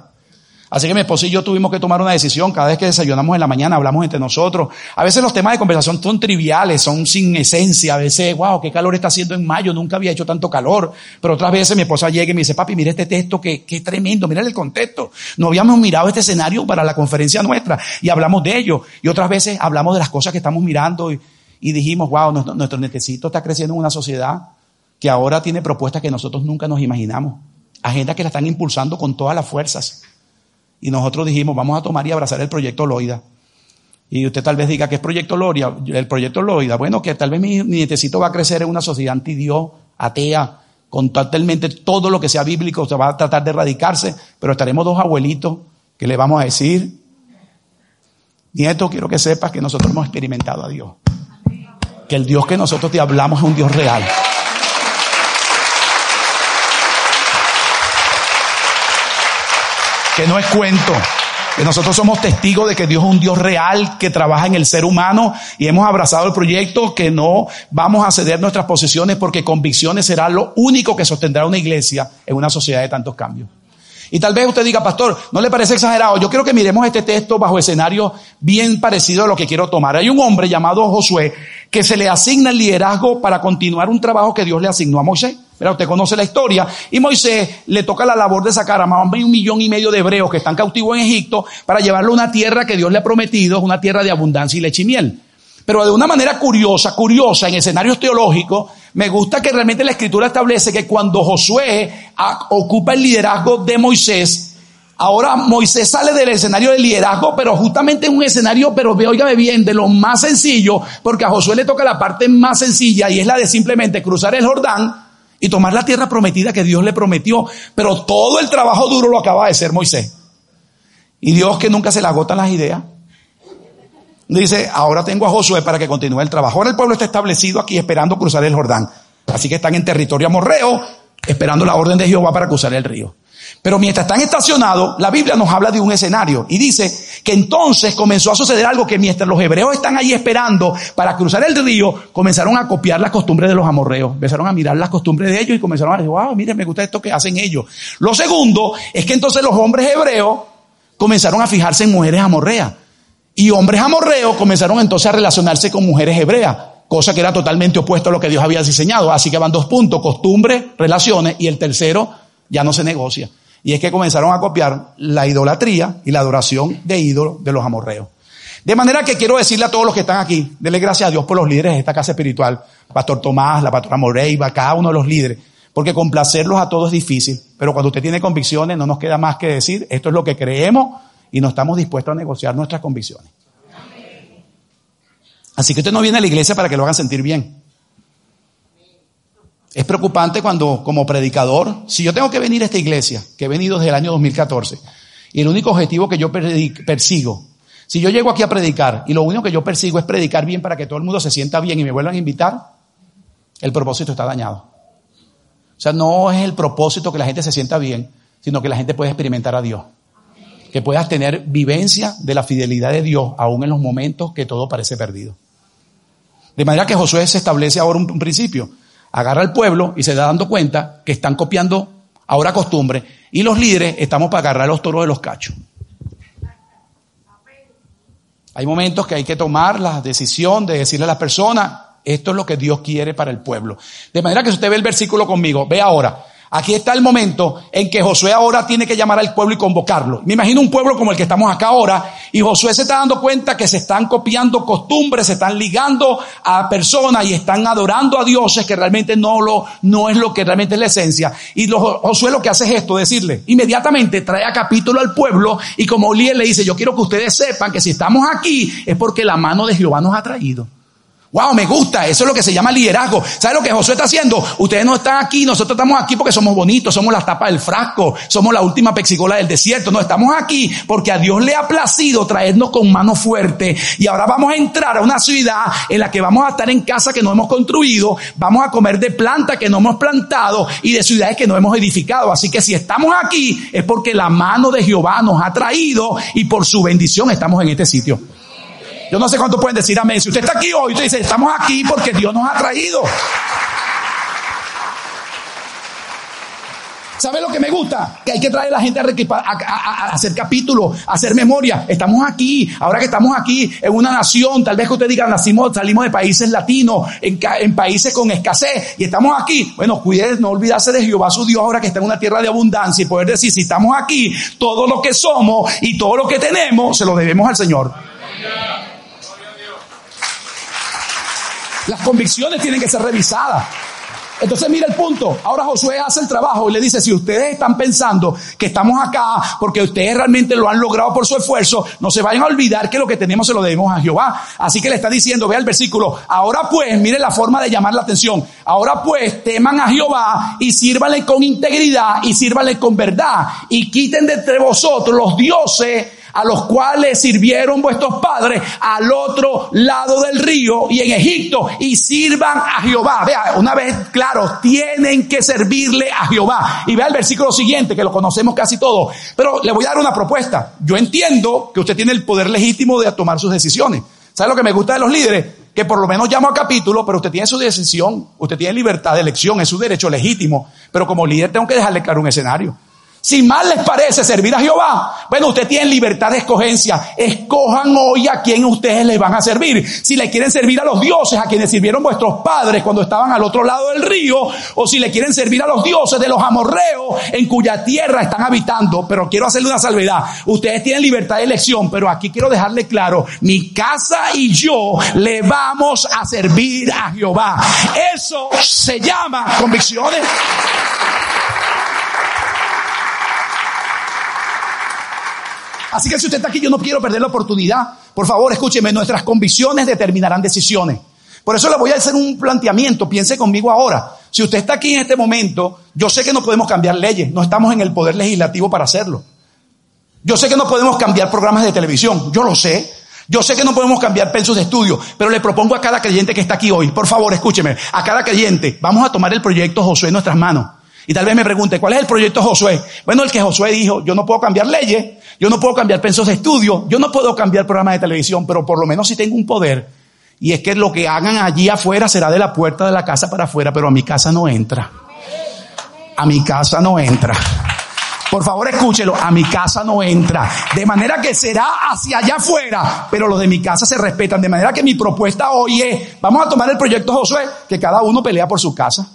Así que mi esposo y yo tuvimos que tomar una decisión. Cada vez que desayunamos en la mañana, hablamos entre nosotros. A veces los temas de conversación son triviales, son sin esencia. A veces, wow, qué calor está haciendo en mayo, nunca había hecho tanto calor. Pero otras veces mi esposa llega y me dice, papi, mira este texto, qué, qué tremendo, mira el contexto. No habíamos mirado este escenario para la conferencia nuestra y hablamos de ello. Y otras veces hablamos de las cosas que estamos mirando y, y dijimos, wow, nuestro, nuestro necesito está creciendo en una sociedad que ahora tiene propuestas que nosotros nunca nos imaginamos. Agendas que la están impulsando con todas las fuerzas. Y nosotros dijimos, vamos a tomar y abrazar el proyecto Loida. Y usted tal vez diga, ¿qué es proyecto Loida? El proyecto Loida. Bueno, que tal vez mi, nietecito va a crecer en una sociedad anti-Dios, atea, con totalmente todo lo que sea bíblico, se va a tratar de erradicarse, pero estaremos dos abuelitos que le vamos a decir, nieto, quiero que sepas que nosotros hemos experimentado a Dios. Que el Dios que nosotros te hablamos es un Dios real. Que no es cuento. Que nosotros somos testigos de que Dios es un Dios real que trabaja en el ser humano y hemos abrazado el proyecto que no vamos a ceder nuestras posiciones porque convicciones será lo único que sostendrá una iglesia en una sociedad de tantos cambios. Y tal vez usted diga, pastor, ¿no le parece exagerado? Yo quiero que miremos este texto bajo escenario bien parecido a lo que quiero tomar. Hay un hombre llamado Josué que se le asigna el liderazgo para continuar un trabajo que Dios le asignó a Moisés. Pero usted conoce la historia. Y Moisés le toca la labor de sacar a más de un millón y medio de hebreos que están cautivos en Egipto para llevarlo a una tierra que Dios le ha prometido, una tierra de abundancia y leche y miel. Pero de una manera curiosa, curiosa, en escenarios teológicos, me gusta que realmente la escritura establece que cuando Josué ocupa el liderazgo de Moisés, ahora Moisés sale del escenario del liderazgo, pero justamente en un escenario, pero oígame bien, de lo más sencillo, porque a Josué le toca la parte más sencilla y es la de simplemente cruzar el Jordán y tomar la tierra prometida que Dios le prometió. Pero todo el trabajo duro lo acaba de hacer Moisés. Y Dios que nunca se le agotan las ideas. Dice, ahora tengo a Josué para que continúe el trabajo. Ahora el pueblo está establecido aquí esperando cruzar el Jordán. Así que están en territorio amorreo, esperando la orden de Jehová para cruzar el río. Pero mientras están estacionados, la Biblia nos habla de un escenario y dice que entonces comenzó a suceder algo que mientras los hebreos están ahí esperando para cruzar el río, comenzaron a copiar las costumbres de los amorreos, empezaron a mirar las costumbres de ellos y comenzaron a decir, wow, miren, me gusta esto que hacen ellos. Lo segundo es que entonces los hombres hebreos comenzaron a fijarse en mujeres amorreas. Y hombres amorreos comenzaron entonces a relacionarse con mujeres hebreas, cosa que era totalmente opuesto a lo que Dios había diseñado. Así que van dos puntos, costumbre, relaciones, y el tercero ya no se negocia. Y es que comenzaron a copiar la idolatría y la adoración de ídolos de los amorreos. De manera que quiero decirle a todos los que están aquí, denle gracias a Dios por los líderes de esta casa espiritual, Pastor Tomás, la pastora Moreiva, cada uno de los líderes, porque complacerlos a todos es difícil, pero cuando usted tiene convicciones no nos queda más que decir, esto es lo que creemos, y no estamos dispuestos a negociar nuestras convicciones. Así que usted no viene a la iglesia para que lo hagan sentir bien. Es preocupante cuando como predicador, si yo tengo que venir a esta iglesia, que he venido desde el año 2014, y el único objetivo que yo persigo, si yo llego aquí a predicar y lo único que yo persigo es predicar bien para que todo el mundo se sienta bien y me vuelvan a invitar, el propósito está dañado. O sea, no es el propósito que la gente se sienta bien, sino que la gente pueda experimentar a Dios que puedas tener vivencia de la fidelidad de Dios, aún en los momentos que todo parece perdido. De manera que Josué se establece ahora un, principio. Agarra al pueblo y se da dando cuenta que están copiando ahora costumbre y los líderes estamos para agarrar los toros de los cachos. Hay momentos que hay que tomar la decisión de decirle a las personas, esto es lo que Dios quiere para el pueblo. De manera que si usted ve el versículo conmigo, ve ahora, Aquí está el momento en que Josué ahora tiene que llamar al pueblo y convocarlo. Me imagino un pueblo como el que estamos acá ahora y Josué se está dando cuenta que se están copiando costumbres, se están ligando a personas y están adorando a dioses que realmente no lo, no es lo que realmente es la esencia. Y Josué lo que hace es esto, decirle, inmediatamente trae a capítulo al pueblo y como líder le dice, yo quiero que ustedes sepan que si estamos aquí es porque la mano de Jehová nos ha traído. Wow, me gusta. Eso es lo que se llama liderazgo. ¿Sabe lo que Josué está haciendo? Ustedes no están aquí, nosotros estamos aquí porque somos bonitos, somos la tapa del frasco, somos la última pexicola del desierto. No, estamos aquí porque a Dios le ha placido traernos con mano fuerte. Y ahora vamos a entrar a una ciudad en la que vamos a estar en casa que no hemos construido, vamos a comer de planta que no hemos plantado y de ciudades que no hemos edificado. Así que si estamos aquí es porque la mano de Jehová nos ha traído y por su bendición estamos en este sitio. Yo no sé cuánto pueden decir amén. Si usted está aquí hoy, usted dice, estamos aquí porque Dios nos ha traído. ¿Sabe lo que me gusta? Que hay que traer a la gente a, hacer capítulos, a hacer memoria. Estamos aquí, ahora que estamos aquí en una nación, tal vez que usted diga, nacimos, salimos de países latinos, en, países con escasez, y estamos aquí. Bueno, cuide, no olvidarse de Jehová su Dios ahora que está en una tierra de abundancia y poder decir, si estamos aquí, todo lo que somos y todo lo que tenemos, se lo debemos al Señor. Las convicciones tienen que ser revisadas. Entonces mira el punto. Ahora Josué hace el trabajo y le dice, si ustedes están pensando que estamos acá porque ustedes realmente lo han logrado por su esfuerzo, no se vayan a olvidar que lo que tenemos se lo debemos a Jehová. Así que le está diciendo, vea el versículo, ahora pues, mire la forma de llamar la atención. Ahora pues, teman a Jehová y sírvanle con integridad y sírvanle con verdad y quiten de entre vosotros los dioses a los cuales sirvieron vuestros padres al otro lado del río y en Egipto y sirvan a Jehová. Vea, una vez claro, tienen que servirle a Jehová. Y vea el versículo siguiente, que lo conocemos casi todo. Pero le voy a dar una propuesta. Yo entiendo que usted tiene el poder legítimo de tomar sus decisiones. ¿Sabe lo que me gusta de los líderes? Que por lo menos llamo a capítulo, pero usted tiene su decisión, usted tiene libertad de elección, es su derecho legítimo. Pero como líder tengo que dejarle claro un escenario. Si mal les parece servir a Jehová, bueno, usted tiene libertad de escogencia. Escojan hoy a quién ustedes les van a servir. Si le quieren servir a los dioses, a quienes sirvieron vuestros padres cuando estaban al otro lado del río, o si le quieren servir a los dioses de los amorreos en cuya tierra están habitando. Pero quiero hacerle una salvedad. Ustedes tienen libertad de elección, pero aquí quiero dejarle claro, mi casa y yo le vamos a servir a Jehová. Eso se llama convicciones. Así que si usted está aquí, yo no quiero perder la oportunidad. Por favor, escúcheme, nuestras convicciones determinarán decisiones. Por eso le voy a hacer un planteamiento, piense conmigo ahora. Si usted está aquí en este momento, yo sé que no podemos cambiar leyes, no estamos en el poder legislativo para hacerlo. Yo sé que no podemos cambiar programas de televisión, yo lo sé. Yo sé que no podemos cambiar pensos de estudio, pero le propongo a cada creyente que está aquí hoy, por favor, escúcheme, a cada creyente, vamos a tomar el proyecto Josué en nuestras manos. Y tal vez me pregunte, ¿cuál es el proyecto Josué? Bueno, el que Josué dijo, yo no puedo cambiar leyes, yo no puedo cambiar pensos de estudio, yo no puedo cambiar programas de televisión, pero por lo menos si tengo un poder. Y es que lo que hagan allí afuera será de la puerta de la casa para afuera, pero a mi casa no entra. A mi casa no entra. Por favor, escúchelo, a mi casa no entra. De manera que será hacia allá afuera, pero los de mi casa se respetan. De manera que mi propuesta hoy es, vamos a tomar el proyecto Josué, que cada uno pelea por su casa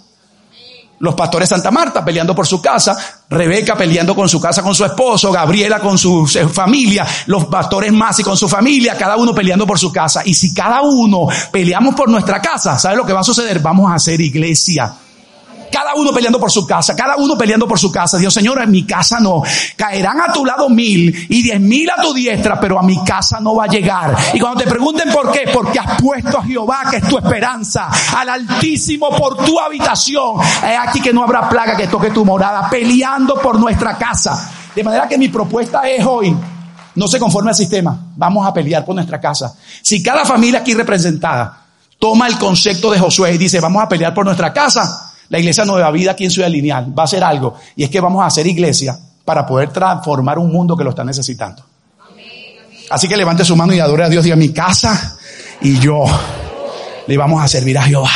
los pastores Santa Marta peleando por su casa, Rebeca peleando con su casa con su esposo, Gabriela con su familia, los pastores Masi con su familia, cada uno peleando por su casa. Y si cada uno peleamos por nuestra casa, ¿sabe lo que va a suceder? Vamos a hacer iglesia. Cada uno peleando por su casa, cada uno peleando por su casa. Dios, Señor, en mi casa no. Caerán a tu lado mil y diez mil a tu diestra, pero a mi casa no va a llegar. Y cuando te pregunten por qué, porque has puesto a Jehová, que es tu esperanza, al Altísimo por tu habitación. Es aquí que no habrá plaga que toque tu morada, peleando por nuestra casa. De manera que mi propuesta es hoy, no se conforme al sistema, vamos a pelear por nuestra casa. Si cada familia aquí representada toma el concepto de Josué y dice, vamos a pelear por nuestra casa, la iglesia Nueva Vida aquí en Ciudad Lineal va a hacer algo y es que vamos a hacer iglesia para poder transformar un mundo que lo está necesitando. Así que levante su mano y adore a Dios, diga mi casa y yo le vamos a servir a Jehová.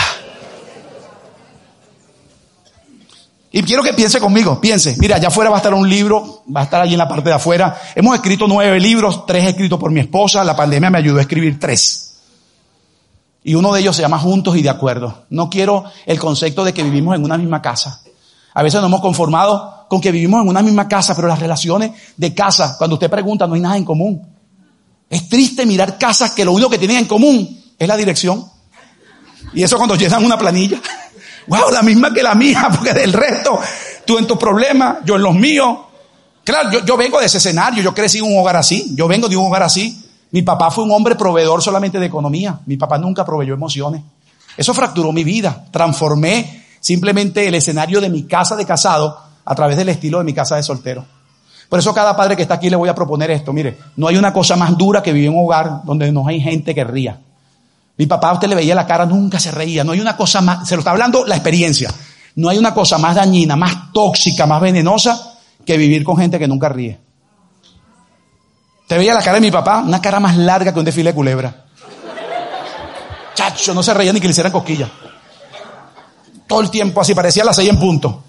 Y quiero que piense conmigo, piense, mira, allá afuera va a estar un libro, va a estar allí en la parte de afuera. Hemos escrito nueve libros, tres escritos por mi esposa, la pandemia me ayudó a escribir tres. Y uno de ellos se llama juntos y de acuerdo. No quiero el concepto de que vivimos en una misma casa. A veces nos hemos conformado con que vivimos en una misma casa, pero las relaciones de casa, cuando usted pregunta, no hay nada en común. Es triste mirar casas que lo único que tienen en común es la dirección. Y eso cuando llenan una planilla. Wow, la misma que la mía, porque del resto, tú en tus problemas, yo en los míos. Claro, yo, yo vengo de ese escenario, yo crecí en un hogar así, yo vengo de un hogar así. Mi papá fue un hombre proveedor solamente de economía. Mi papá nunca proveyó emociones. Eso fracturó mi vida. Transformé simplemente el escenario de mi casa de casado a través del estilo de mi casa de soltero. Por eso cada padre que está aquí le voy a proponer esto. Mire, no hay una cosa más dura que vivir en un hogar donde no hay gente que ría. Mi papá a usted le veía la cara, nunca se reía. No hay una cosa más, se lo está hablando la experiencia. No hay una cosa más dañina, más tóxica, más venenosa que vivir con gente que nunca ríe. Te veía la cara de mi papá, una cara más larga que un desfile de culebra. Chacho, no se reía ni que le hicieran cosquillas. Todo el tiempo así, parecía las seis en punto.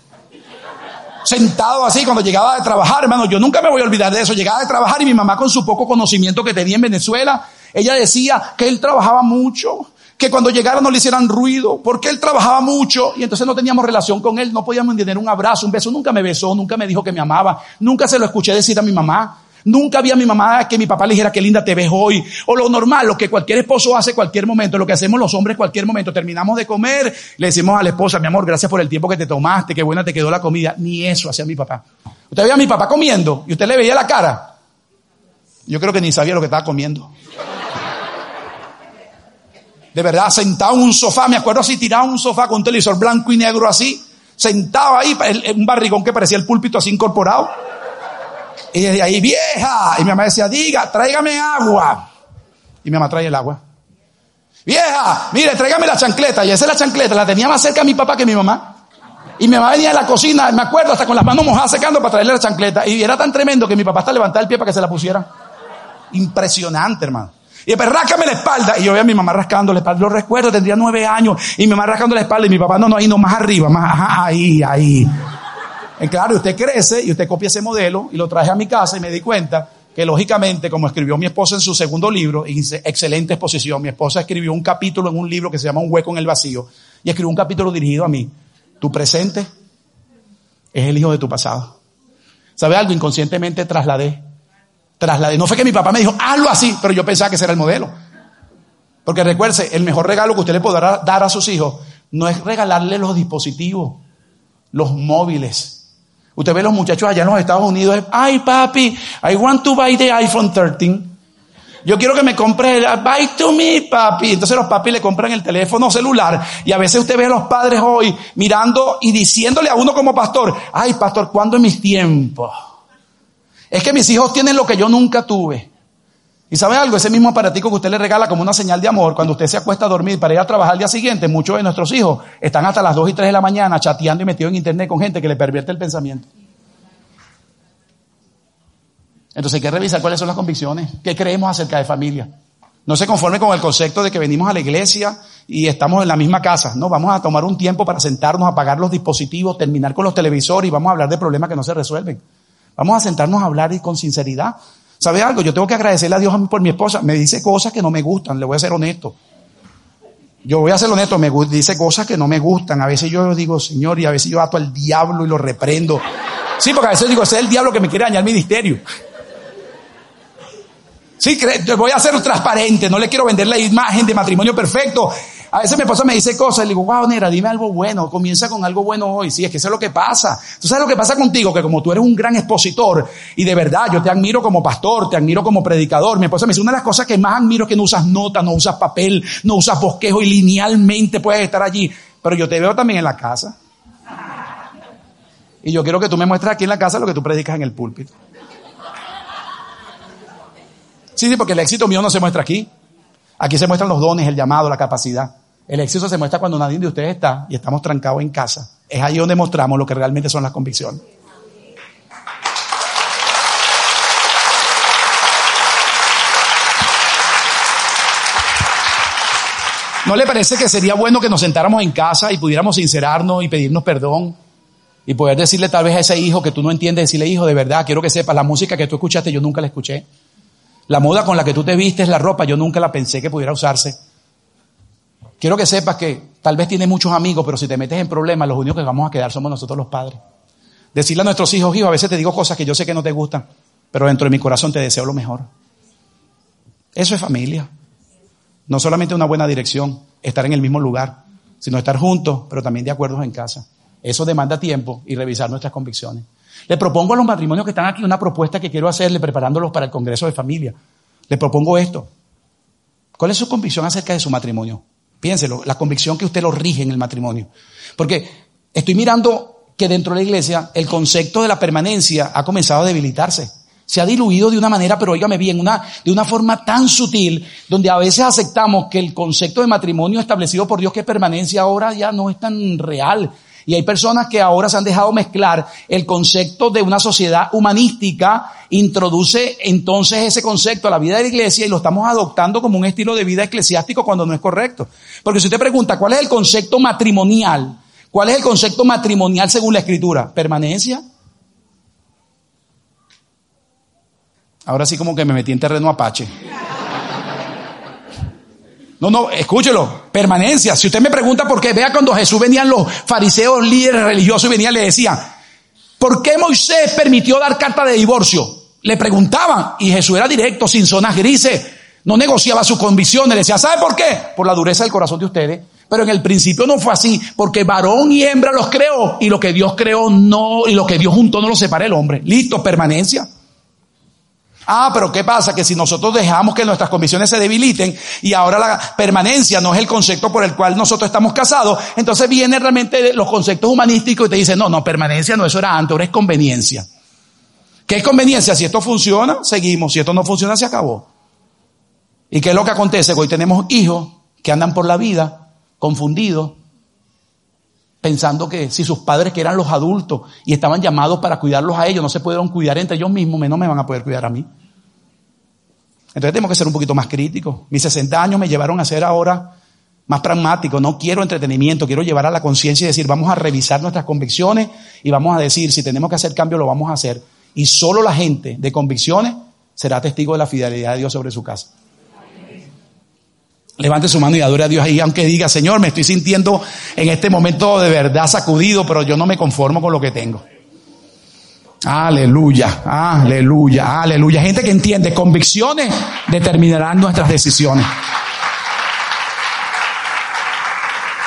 Sentado así cuando llegaba de trabajar, hermano, yo nunca me voy a olvidar de eso. Llegaba de trabajar y mi mamá con su poco conocimiento que tenía en Venezuela, ella decía que él trabajaba mucho, que cuando llegara no le hicieran ruido, porque él trabajaba mucho y entonces no teníamos relación con él, no podíamos tener un abrazo, un beso, nunca me besó, nunca me dijo que me amaba, nunca se lo escuché decir a mi mamá. Nunca había mi mamá que mi papá le dijera qué linda te ves hoy. O lo normal, lo que cualquier esposo hace cualquier momento, lo que hacemos los hombres cualquier momento. Terminamos de comer, le decimos a la esposa, mi amor, gracias por el tiempo que te tomaste, qué buena te quedó la comida. Ni eso hacía mi papá. Usted veía a mi papá comiendo y usted le veía la cara. Yo creo que ni sabía lo que estaba comiendo. De verdad, sentado en un sofá, me acuerdo así, tirado en un sofá con un televisor blanco y negro así, sentado ahí, un barrigón que parecía el púlpito así incorporado. Y desde ahí, vieja. Y mi mamá decía, diga, tráigame agua. Y mi mamá trae el agua. Vieja, mire, tráigame la chancleta. Y esa es la chancleta, la tenía más cerca a mi papá que mi mamá. Y mi mamá venía a la cocina, me acuerdo, hasta con las manos mojadas secando para traerle la chancleta. Y era tan tremendo que mi papá hasta levantaba el pie para que se la pusiera. Impresionante, hermano. Y después, ráscame la espalda. Y yo veía a mi mamá rascando la espalda. Lo recuerdo, tendría nueve años. Y mi mamá rascando la espalda. Y mi papá, no, no, ahí no, más arriba, más, ahí, ahí. En claro, usted crece y usted copia ese modelo y lo traje a mi casa y me di cuenta que lógicamente, como escribió mi esposa en su segundo libro, excelente exposición, mi esposa escribió un capítulo en un libro que se llama Un hueco en el vacío y escribió un capítulo dirigido a mí. Tu presente es el hijo de tu pasado. ¿Sabe algo? Inconscientemente trasladé. Trasladé. No fue que mi papá me dijo, hazlo así, pero yo pensaba que ese era el modelo. Porque recuerde, el mejor regalo que usted le podrá dar a sus hijos no es regalarle los dispositivos, los móviles, Usted ve los muchachos allá en los Estados Unidos, ay papi, I want to buy the iPhone 13. Yo quiero que me compre el, buy to me, papi. Entonces los papis le compran el teléfono celular. Y a veces usted ve a los padres hoy mirando y diciéndole a uno como pastor, ay pastor, ¿cuándo es mis tiempos? Es que mis hijos tienen lo que yo nunca tuve. Y sabe algo, ese mismo aparatico que usted le regala como una señal de amor, cuando usted se acuesta a dormir para ir a trabajar al día siguiente, muchos de nuestros hijos están hasta las 2 y 3 de la mañana chateando y metidos en internet con gente que le pervierte el pensamiento. Entonces hay que revisar cuáles son las convicciones, qué creemos acerca de familia. No se conforme con el concepto de que venimos a la iglesia y estamos en la misma casa. No, vamos a tomar un tiempo para sentarnos, apagar los dispositivos, terminar con los televisores y vamos a hablar de problemas que no se resuelven. Vamos a sentarnos a hablar y con sinceridad ¿Sabe algo? Yo tengo que agradecerle a Dios por mi esposa. Me dice cosas que no me gustan, le voy a ser honesto. Yo voy a ser honesto, me dice cosas que no me gustan. A veces yo digo, Señor, y a veces yo ato al diablo y lo reprendo. Sí, porque a veces digo, ese es el diablo que me quiere dañar el ministerio. Sí, voy a ser transparente, no le quiero vender la imagen de matrimonio perfecto. A veces mi esposa me dice cosas y le digo, wow, Nera, dime algo bueno, comienza con algo bueno hoy. Sí, es que eso es lo que pasa. Tú sabes lo que pasa contigo, que como tú eres un gran expositor y de verdad yo te admiro como pastor, te admiro como predicador. Mi esposa me dice, una de las cosas que más admiro es que no usas nota, no usas papel, no usas bosquejo y linealmente puedes estar allí. Pero yo te veo también en la casa. Y yo quiero que tú me muestres aquí en la casa lo que tú predicas en el púlpito. Sí, sí, porque el éxito mío no se muestra aquí. Aquí se muestran los dones, el llamado, la capacidad. El éxito se muestra cuando nadie de ustedes está y estamos trancados en casa. Es ahí donde mostramos lo que realmente son las convicciones. ¿No le parece que sería bueno que nos sentáramos en casa y pudiéramos sincerarnos y pedirnos perdón? Y poder decirle tal vez a ese hijo que tú no entiendes, decirle, hijo, de verdad, quiero que sepas, la música que tú escuchaste yo nunca la escuché. La moda con la que tú te vistes, la ropa, yo nunca la pensé que pudiera usarse. Quiero que sepas que Tal vez tienes muchos amigos, pero si te metes en problemas, los únicos que vamos a quedar somos nosotros los padres. Decirle a nuestros hijos, hijo, a veces te digo cosas que yo sé que no te gustan, pero dentro de mi corazón te deseo lo mejor. Eso es familia. No solamente una buena dirección, estar en el mismo lugar, sino estar juntos, pero también de acuerdo en casa. Eso demanda tiempo y revisar nuestras convicciones. Le propongo a los matrimonios que están aquí una propuesta que quiero hacerle preparándolos para el Congreso de Familia. Le propongo esto. ¿Cuál es su convicción acerca de su matrimonio? Piénselo, la convicción que usted lo rige en el matrimonio. Porque estoy mirando que dentro de la iglesia el concepto de la permanencia ha comenzado a debilitarse. Se ha diluido de una manera, pero óigame bien, una, de una forma tan sutil, donde a veces aceptamos que el concepto de matrimonio establecido por Dios que es permanencia ahora ya no es tan real. Y hay personas que ahora se han dejado mezclar el concepto de una sociedad humanística, introduce entonces ese concepto a la vida de la iglesia y lo estamos adoptando como un estilo de vida eclesiástico cuando no es correcto. Porque si usted pregunta, ¿cuál es el concepto matrimonial? ¿Cuál es el concepto matrimonial según la escritura? ¿Permanencia? Ahora sí como que me metí en terreno apache. No, no, escúchelo, permanencia. Si usted me pregunta por qué, vea cuando Jesús venían los fariseos líderes religiosos y venían, le decían, ¿por qué Moisés permitió dar carta de divorcio? Le preguntaban y Jesús era directo, sin zonas grises, no negociaba sus convicciones, le decía, ¿sabe por qué? Por la dureza del corazón de ustedes. Pero en el principio no fue así, porque varón y hembra los creó y lo que Dios creó no, y lo que Dios juntó no lo separa el hombre. Listo, permanencia. Ah, pero ¿qué pasa? Que si nosotros dejamos que nuestras convicciones se debiliten y ahora la permanencia no es el concepto por el cual nosotros estamos casados, entonces vienen realmente los conceptos humanísticos y te dicen, no, no, permanencia no, eso era antes, ahora es conveniencia. ¿Qué es conveniencia? Si esto funciona, seguimos. Si esto no funciona, se acabó. ¿Y qué es lo que acontece? Hoy tenemos hijos que andan por la vida confundidos, pensando que si sus padres que eran los adultos y estaban llamados para cuidarlos a ellos, no se pudieron cuidar entre ellos mismos, menos me van a poder cuidar a mí. Entonces tenemos que ser un poquito más críticos. Mis 60 años me llevaron a ser ahora más pragmático. No quiero entretenimiento, quiero llevar a la conciencia y decir, vamos a revisar nuestras convicciones y vamos a decir, si tenemos que hacer cambio, lo vamos a hacer. Y solo la gente de convicciones será testigo de la fidelidad de Dios sobre su casa. Levante su mano y adore a Dios ahí, aunque diga, Señor, me estoy sintiendo en este momento de verdad sacudido, pero yo no me conformo con lo que tengo. Aleluya, aleluya, aleluya. Gente que entiende, convicciones determinarán nuestras decisiones.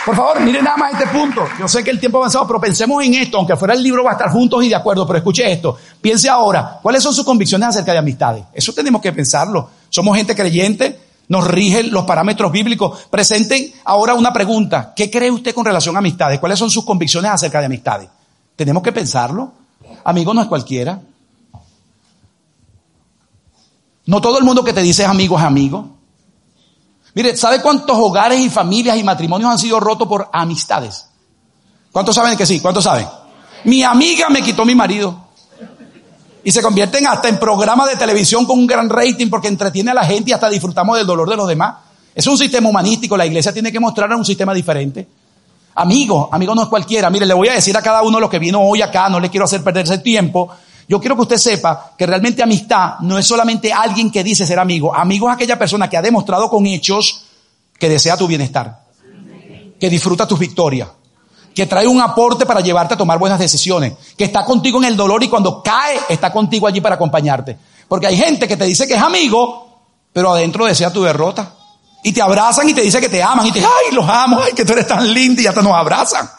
Por favor, miren nada más este punto. Yo sé que el tiempo ha avanzado, pero pensemos en esto, aunque fuera el libro va a estar juntos y de acuerdo, pero escuche esto. Piense ahora, ¿cuáles son sus convicciones acerca de amistades? Eso tenemos que pensarlo. Somos gente creyente, nos rigen los parámetros bíblicos. Presenten ahora una pregunta. ¿Qué cree usted con relación a amistades? ¿Cuáles son sus convicciones acerca de amistades? Tenemos que pensarlo. Amigo no es cualquiera. No todo el mundo que te dice es amigo es amigo. Mire, ¿sabe cuántos hogares y familias y matrimonios han sido rotos por amistades? ¿Cuántos saben que sí? ¿Cuántos saben? Mi amiga me quitó mi marido y se convierten hasta en programas de televisión con un gran rating porque entretiene a la gente y hasta disfrutamos del dolor de los demás. Es un sistema humanístico, la iglesia tiene que mostrar un sistema diferente. Amigo, amigo no es cualquiera. Mire, le voy a decir a cada uno los que vino hoy acá, no le quiero hacer perderse el tiempo. Yo quiero que usted sepa que realmente amistad no es solamente alguien que dice ser amigo. Amigo es aquella persona que ha demostrado con hechos que desea tu bienestar, que disfruta tus victorias, que trae un aporte para llevarte a tomar buenas decisiones, que está contigo en el dolor y cuando cae está contigo allí para acompañarte. Porque hay gente que te dice que es amigo, pero adentro desea tu derrota. Y te abrazan y te dicen que te aman y te ay, los amo, ay, que tú eres tan lindo y hasta nos abrazan.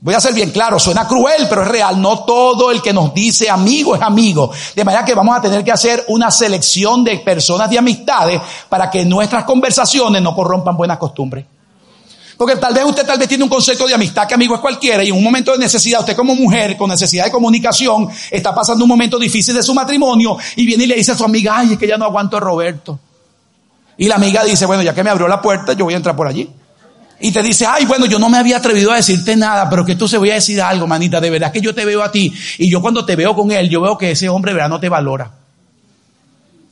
Voy a ser bien claro, suena cruel, pero es real. No todo el que nos dice amigo es amigo. De manera que vamos a tener que hacer una selección de personas de amistades para que nuestras conversaciones no corrompan buenas costumbres. Porque tal vez usted tal vez tiene un concepto de amistad que amigo es cualquiera y en un momento de necesidad, usted como mujer con necesidad de comunicación está pasando un momento difícil de su matrimonio y viene y le dice a su amiga, ay, es que ya no aguanto a Roberto. Y la amiga dice, bueno, ya que me abrió la puerta, yo voy a entrar por allí. Y te dice, ay, bueno, yo no me había atrevido a decirte nada, pero que esto se voy a decir algo, manita, de verdad que yo te veo a ti y yo cuando te veo con él, yo veo que ese hombre, verdad, no te valora.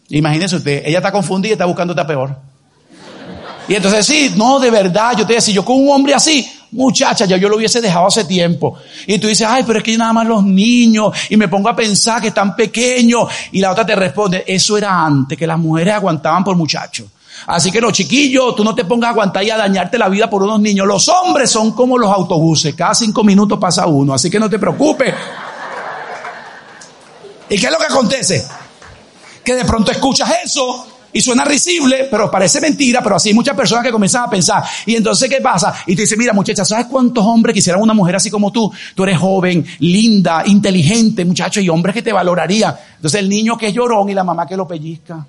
Imagínese usted, ella está confundida y está buscándote a peor. Y entonces sí, no, de verdad, yo te decía, yo con un hombre así, muchacha, ya yo lo hubiese dejado hace tiempo. Y tú dices, ay, pero es que nada más los niños, y me pongo a pensar que están pequeños, y la otra te responde, eso era antes, que las mujeres aguantaban por muchachos. Así que los chiquillos, tú no te pongas a aguantar y a dañarte la vida por unos niños. Los hombres son como los autobuses, cada cinco minutos pasa uno, así que no te preocupes. ¿Y qué es lo que acontece? Que de pronto escuchas eso y suena risible, pero parece mentira, pero así hay muchas personas que comienzan a pensar. Y entonces, ¿qué pasa? Y te dice, mira muchacha, ¿sabes cuántos hombres quisieran una mujer así como tú? Tú eres joven, linda, inteligente, muchacho, y hombres que te valorarían. Entonces el niño que es llorón y la mamá que lo pellizca.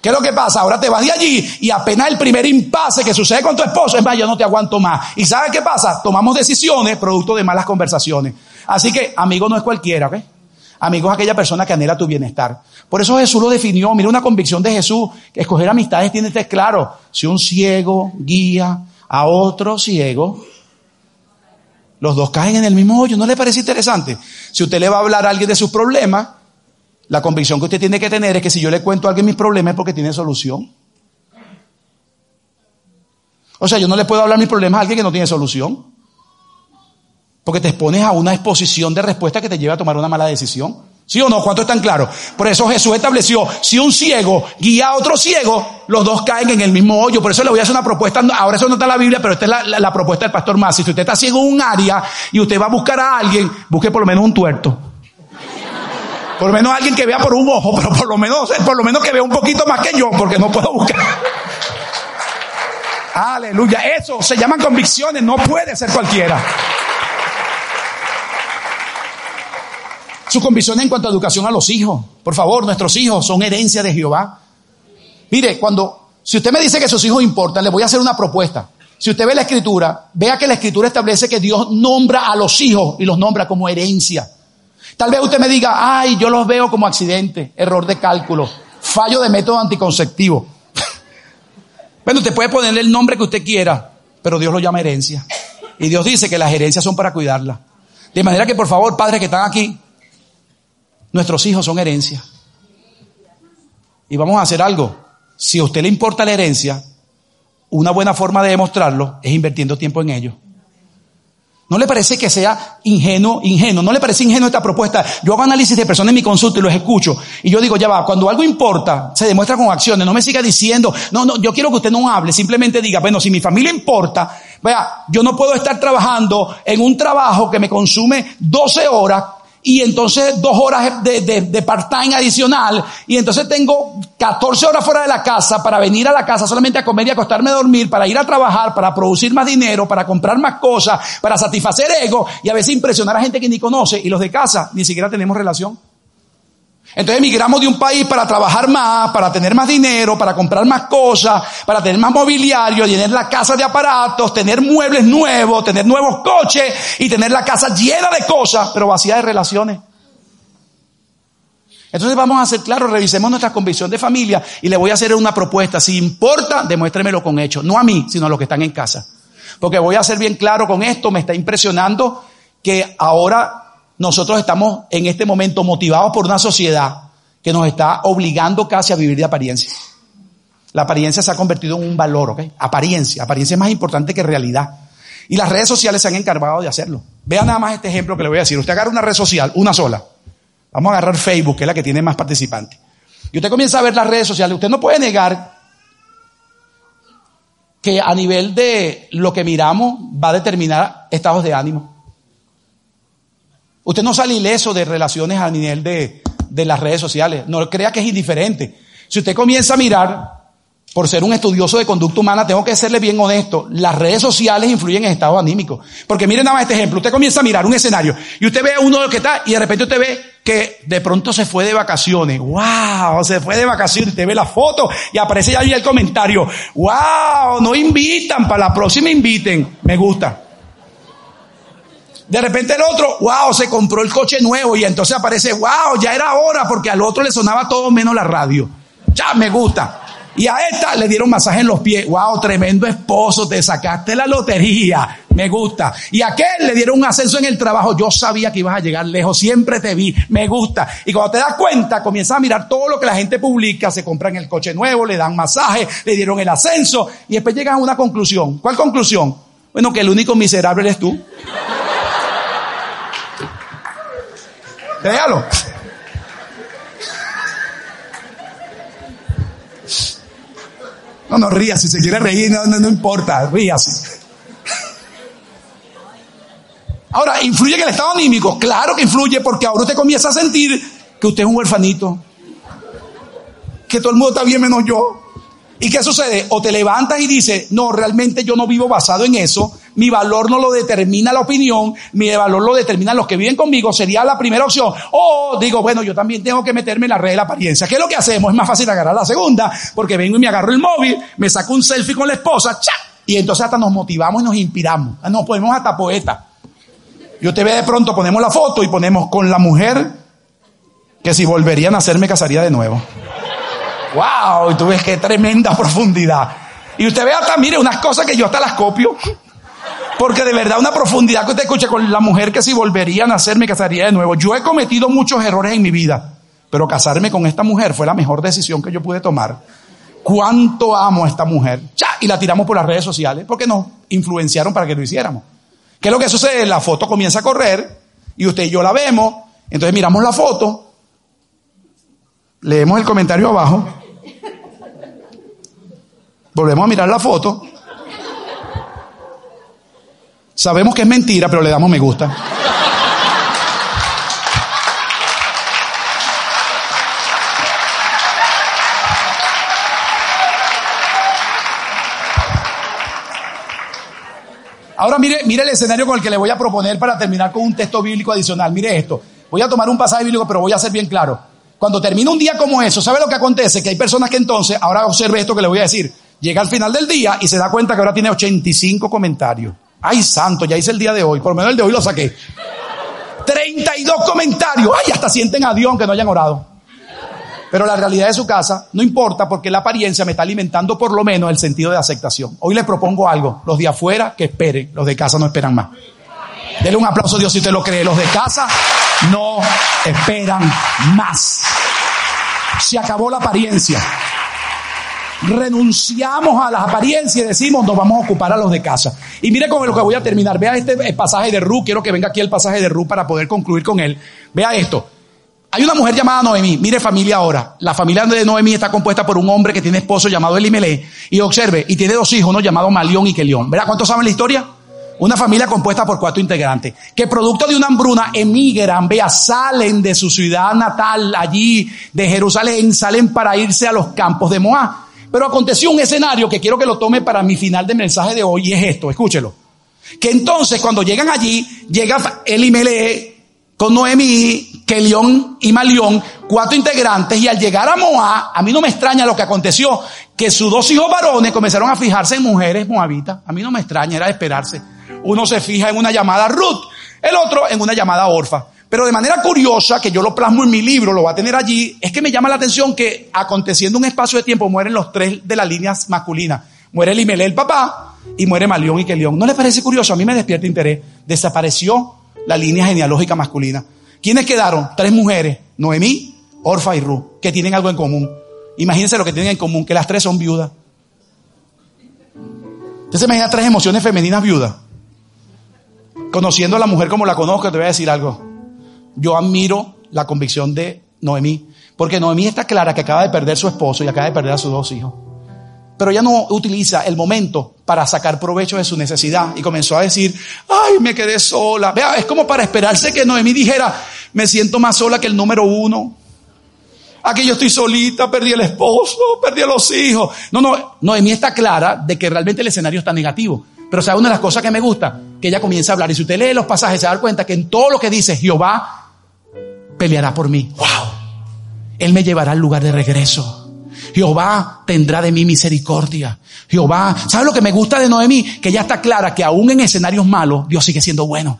¿Qué es lo que pasa? Ahora te vas de allí y apenas el primer impasse que sucede con tu esposo, es más, yo no te aguanto más. ¿Y sabes qué pasa? Tomamos decisiones producto de malas conversaciones. Así que, amigo no es cualquiera, ¿ok? Amigo es aquella persona que anhela tu bienestar. Por eso Jesús lo definió. Mira una convicción de Jesús. Escoger amistades tiene que claro. Si un ciego guía a otro ciego, los dos caen en el mismo hoyo. ¿No le parece interesante? Si usted le va a hablar a alguien de sus problemas, la convicción que usted tiene que tener es que si yo le cuento a alguien mis problemas es porque tiene solución. O sea, yo no le puedo hablar mis problemas a alguien que no tiene solución. Porque te expones a una exposición de respuesta que te lleva a tomar una mala decisión. ¿Sí o no? ¿Cuánto están claros? Por eso Jesús estableció, si un ciego guía a otro ciego, los dos caen en el mismo hoyo. Por eso le voy a hacer una propuesta, ahora eso no está en la Biblia, pero esta es la, propuesta del pastor Más. Si usted está ciego en un área y usted va a buscar a alguien, busque por lo menos un tuerto. Por lo menos alguien que vea por un ojo, pero por lo menos, por lo menos que vea un poquito más que yo, porque no puedo buscar. Aleluya. Eso se llaman convicciones, no puede ser cualquiera. Su convicción en cuanto a educación a los hijos. Por favor, nuestros hijos son herencia de Jehová. Mire, cuando, si usted me dice que sus hijos importan, le voy a hacer una propuesta. Si usted ve la escritura, vea que la escritura establece que Dios nombra a los hijos y los nombra como herencia. Tal vez usted me diga, ay, yo los veo como accidente, error de cálculo, fallo de método anticonceptivo. bueno, usted puede ponerle el nombre que usted quiera, pero Dios lo llama herencia. Y Dios dice que las herencias son para cuidarla. De manera que, por favor, padres que están aquí, nuestros hijos son herencia. Y vamos a hacer algo. Si a usted le importa la herencia, una buena forma de demostrarlo es invirtiendo tiempo en ellos. ¿No le parece que sea ingenuo, ingenuo? ¿No le parece ingenuo esta propuesta? Yo hago análisis de personas en mi consulta y los escucho. Y yo digo, ya va, cuando algo importa, se demuestra con acciones. No me siga diciendo, no, no, yo quiero que usted no hable. Simplemente diga, bueno, si mi familia importa, vea, yo no puedo estar trabajando en un trabajo que me consume 12 horas y entonces dos horas de, de, part-time adicional y entonces tengo 14 horas fuera de la casa para venir a la casa solamente a comer y acostarme a dormir, para ir a trabajar, para producir más dinero, para comprar más cosas, para satisfacer ego y a veces impresionar a gente que ni conoce y los de casa ni siquiera tenemos relación. Entonces emigramos de un país para trabajar más, para tener más dinero, para comprar más cosas, para tener más mobiliario, tener la casa de aparatos, tener muebles nuevos, tener nuevos coches y tener la casa llena de cosas, pero vacía de relaciones. Entonces vamos a ser claros, revisemos nuestra convicción de familia y le voy a hacer una propuesta. Si importa, demuéstremelo con hechos. No a mí, sino a los que están en casa. Porque voy a ser bien claro con esto, me está impresionando que ahora nosotros estamos en este momento motivados por una sociedad que nos está obligando casi a vivir de apariencia. La apariencia se ha convertido en un valor, ¿ok? Apariencia. Apariencia es más importante que realidad. Y las redes sociales se han encargado de hacerlo. Vean nada más este ejemplo que le voy a decir. Usted agarra una red social, una sola. Vamos a agarrar Facebook, que es la que tiene más participantes. Y usted comienza a ver las redes sociales. Usted no puede negar que a nivel de lo que miramos va a determinar estados de ánimo. Usted no sale ileso de relaciones a nivel de, de las redes sociales. No crea que es indiferente. Si usted comienza a mirar, por ser un estudioso de conducta humana, tengo que serle bien honesto. Las redes sociales influyen en estado anímico. Porque miren nada más este ejemplo. Usted comienza a mirar un escenario y usted ve a uno que está y de repente usted ve que de pronto se fue de vacaciones. ¡Wow! Se fue de vacaciones. Usted ve la foto y aparece ahí el comentario. ¡Wow! No invitan. Para la próxima inviten. Me gusta. De repente el otro, wow, se compró el coche nuevo y entonces aparece, wow, ya era hora porque al otro le sonaba todo menos la radio. Ya me gusta. Y a esta le dieron masaje en los pies. Wow, tremendo esposo, te sacaste la lotería. Me gusta. Y a aquel le dieron un ascenso en el trabajo. Yo sabía que ibas a llegar lejos. Siempre te vi. Me gusta. Y cuando te das cuenta, comienzas a mirar todo lo que la gente publica. Se compran el coche nuevo, le dan masaje, le dieron el ascenso. Y después llegan a una conclusión. ¿Cuál conclusión? Bueno, que el único miserable eres tú. Créalo. No, no ría, si se quiere reír, no, no, importa, ríase. Ahora, ¿influye en el estado anímico? Claro que influye porque ahora usted comienza a sentir que usted es un huerfanito. Que todo el mundo está bien menos yo. ¿Y qué sucede? O te levantas y dices, no, realmente yo no vivo basado en eso, mi valor no lo determina la opinión, mi valor lo determinan los que viven conmigo, sería la primera opción. O digo, bueno, yo también tengo que meterme en la red de la apariencia. ¿Qué es lo que hacemos? Es más fácil agarrar la segunda, porque vengo y me agarro el móvil, me saco un selfie con la esposa, y entonces hasta nos motivamos y nos inspiramos. Nos ponemos hasta poeta. Y usted ve de pronto, ponemos la foto y ponemos con la mujer que si volverían a nacer me casaría de nuevo. ¡Wow! Y tú ves qué tremenda profundidad. Y usted ve hasta, mire, unas cosas que yo hasta las copio. Porque de verdad una profundidad que usted escucha con la mujer que si volvería a nacer me casaría de nuevo. Yo he cometido muchos errores en mi vida, pero casarme con esta mujer fue la mejor decisión que yo pude tomar. ¿Cuánto amo a esta mujer? Ya, y la tiramos por las redes sociales porque nos influenciaron para que lo hiciéramos. ¿Qué es lo que sucede? La foto comienza a correr y usted y yo la vemos, entonces miramos la foto, leemos el comentario abajo Volvemos a mirar la foto. Sabemos que es mentira, pero le damos me gusta. Ahora mire, mire el escenario con el que le voy a proponer para terminar con un texto bíblico adicional. Mire esto. Voy a tomar un pasaje bíblico, pero voy a ser bien claro. Cuando termina un día como eso, ¿sabe lo que acontece? Que hay personas que entonces, ahora observe esto que le voy a decir. Llega al final del día y se da cuenta que ahora tiene 85 comentarios. Ay, santo, ya hice el día de hoy. Por lo menos el de hoy lo saqué. 32 comentarios. Ay, hasta sienten a Dios aunque no hayan orado. Pero la realidad de su casa no importa porque la apariencia me está alimentando por lo menos el sentido de aceptación. Hoy le propongo algo. Los de afuera que esperen. Los de casa no esperan más. Dele un aplauso a Dios si usted lo cree. Los de casa no esperan más. Se acabó la apariencia renunciamos a las apariencias y decimos nos vamos a ocupar a los de casa. Y mire con lo que voy a terminar. Vea este pasaje de Ru. Quiero que venga aquí el pasaje de Ru para poder concluir con él. Vea esto. Hay una mujer llamada Noemí. Mire familia ahora. La familia de Noemí está compuesta por un hombre que tiene esposo llamado Elimelech. Y observe, y tiene dos hijos, uno llamado Malión y Kelión. ¿Verdad cuántos saben la historia? Una familia compuesta por cuatro integrantes, que producto de una hambruna emigran, vea, salen de su ciudad natal allí de Jerusalén, salen para irse a los campos de Moab. Pero aconteció un escenario que quiero que lo tome para mi final de mensaje de hoy y es esto, escúchelo. Que entonces cuando llegan allí, llega Elimelech con Noemí, Kelión y Malión, cuatro integrantes, y al llegar a Moab, a mí no me extraña lo que aconteció, que sus dos hijos varones comenzaron a fijarse en mujeres moabitas. A mí no me extraña, era de esperarse. Uno se fija en una llamada Ruth, el otro en una llamada Orfa. Pero de manera curiosa, que yo lo plasmo en mi libro, lo va a tener allí, es que me llama la atención que aconteciendo un espacio de tiempo mueren los tres de las líneas masculinas. Muere Limele, el papá, y muere Malión y Kelión. ¿No les parece curioso? A mí me despierta interés. Desapareció la línea genealógica masculina. ¿Quiénes quedaron? Tres mujeres, Noemí, Orfa y Ruth, que tienen algo en común. Imagínense lo que tienen en común, que las tres son viudas. ¿Usted se imagina tres emociones femeninas viudas? Conociendo a la mujer como la conozco, te voy a decir algo yo admiro la convicción de Noemí, porque Noemí está clara que acaba de perder su esposo y acaba de perder a sus dos hijos. Pero ella no utiliza el momento para sacar provecho de su necesidad y comenzó a decir, ay, me quedé sola. Vea, es como para esperarse que Noemí dijera, me siento más sola que el número uno. Aquí yo estoy solita, perdí el esposo, perdí a los hijos. No, no, Noemí está clara de que realmente el escenario está negativo. Pero sabe una de las cosas que me gusta, que ella comienza a hablar. Y si usted lee los pasajes, se da cuenta que en todo lo que dice Jehová peleará por mí. Wow. Él me llevará al lugar de regreso. Jehová tendrá de mí misericordia. Jehová, ¿sabe lo que me gusta de Noemí? Que ya está clara que aún en escenarios malos, Dios sigue siendo bueno.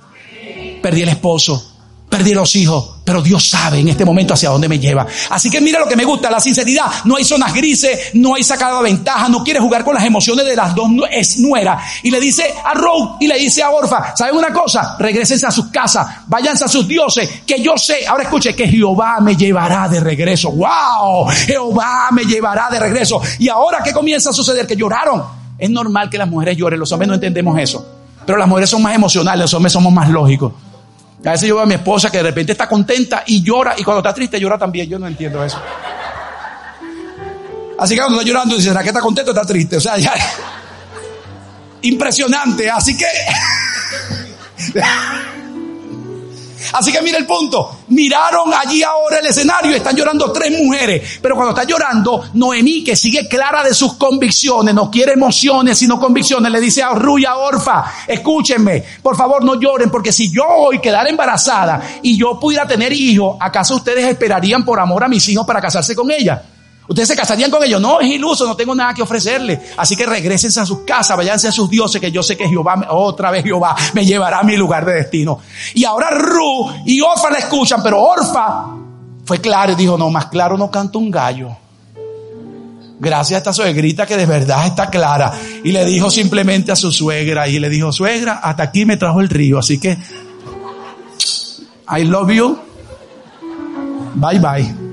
Perdí el esposo, perdí los hijos, pero Dios sabe en este momento hacia dónde me lleva. Así que mira lo que me gusta, la sinceridad. No hay zonas grises, no hay sacada ventaja, no quiere jugar con las emociones de las dos es nuera. Y le dice a Row y le dice a Orfa, ¿saben una cosa? Regresense a sus casas, váyanse a sus dioses, que yo sé, ahora escuche, que Jehová me llevará de regreso. ¡Wow! Jehová me llevará de regreso. Y ahora, ¿qué comienza a suceder? Que lloraron. Es normal que las mujeres lloren, los hombres no entendemos eso. Pero las mujeres son más emocionales, los hombres somos más lógicos. A veces yo veo a mi esposa que de repente está contenta y llora y cuando está triste llora también. Yo no entiendo eso. Así que cuando está llorando, dice, ¿será que está contento o está triste? O sea, ya. Impresionante. Así que. Así que mira el punto. Miraron allí ahora el escenario están llorando tres mujeres. Pero cuando está llorando, Noemí, que sigue clara de sus convicciones, no quiere emociones, sino convicciones, le dice a Ruya Orfa, escúchenme, por favor no lloren, porque si yo hoy quedara embarazada y yo pudiera tener hijos, ¿acaso ustedes esperarían por amor a mis hijos para casarse con ella? Ustedes se casarían con ellos. No, es iluso, no tengo nada que ofrecerle. Así que regresen a sus casas, váyanse a sus dioses, que yo sé que Jehová, otra vez Jehová, me llevará a mi lugar de destino. Y ahora Ru y Orfa la escuchan, pero Orfa fue claro y dijo, no, más claro no canta un gallo. Gracias a esta suegrita que de verdad está clara. Y le dijo simplemente a su suegra, y le dijo, suegra, hasta aquí me trajo el río, así que, I love you. Bye bye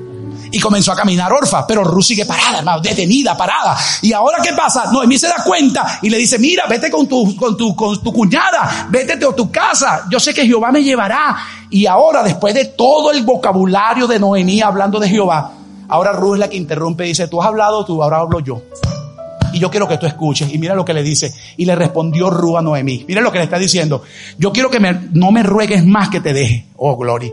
y comenzó a caminar Orfa, pero Ruth sigue parada, hermano, detenida, parada. Y ahora qué pasa? Noemí se da cuenta y le dice, mira, vete con tu, con tu, con tu cuñada, vete a tu casa, yo sé que Jehová me llevará. Y ahora, después de todo el vocabulario de Noemí hablando de Jehová, ahora Ruth es la que interrumpe y dice, tú has hablado, tú, ahora hablo yo. Y yo quiero que tú escuches. Y mira lo que le dice. Y le respondió Ruth a Noemí. Mira lo que le está diciendo. Yo quiero que me, no me ruegues más que te deje. Oh, gloria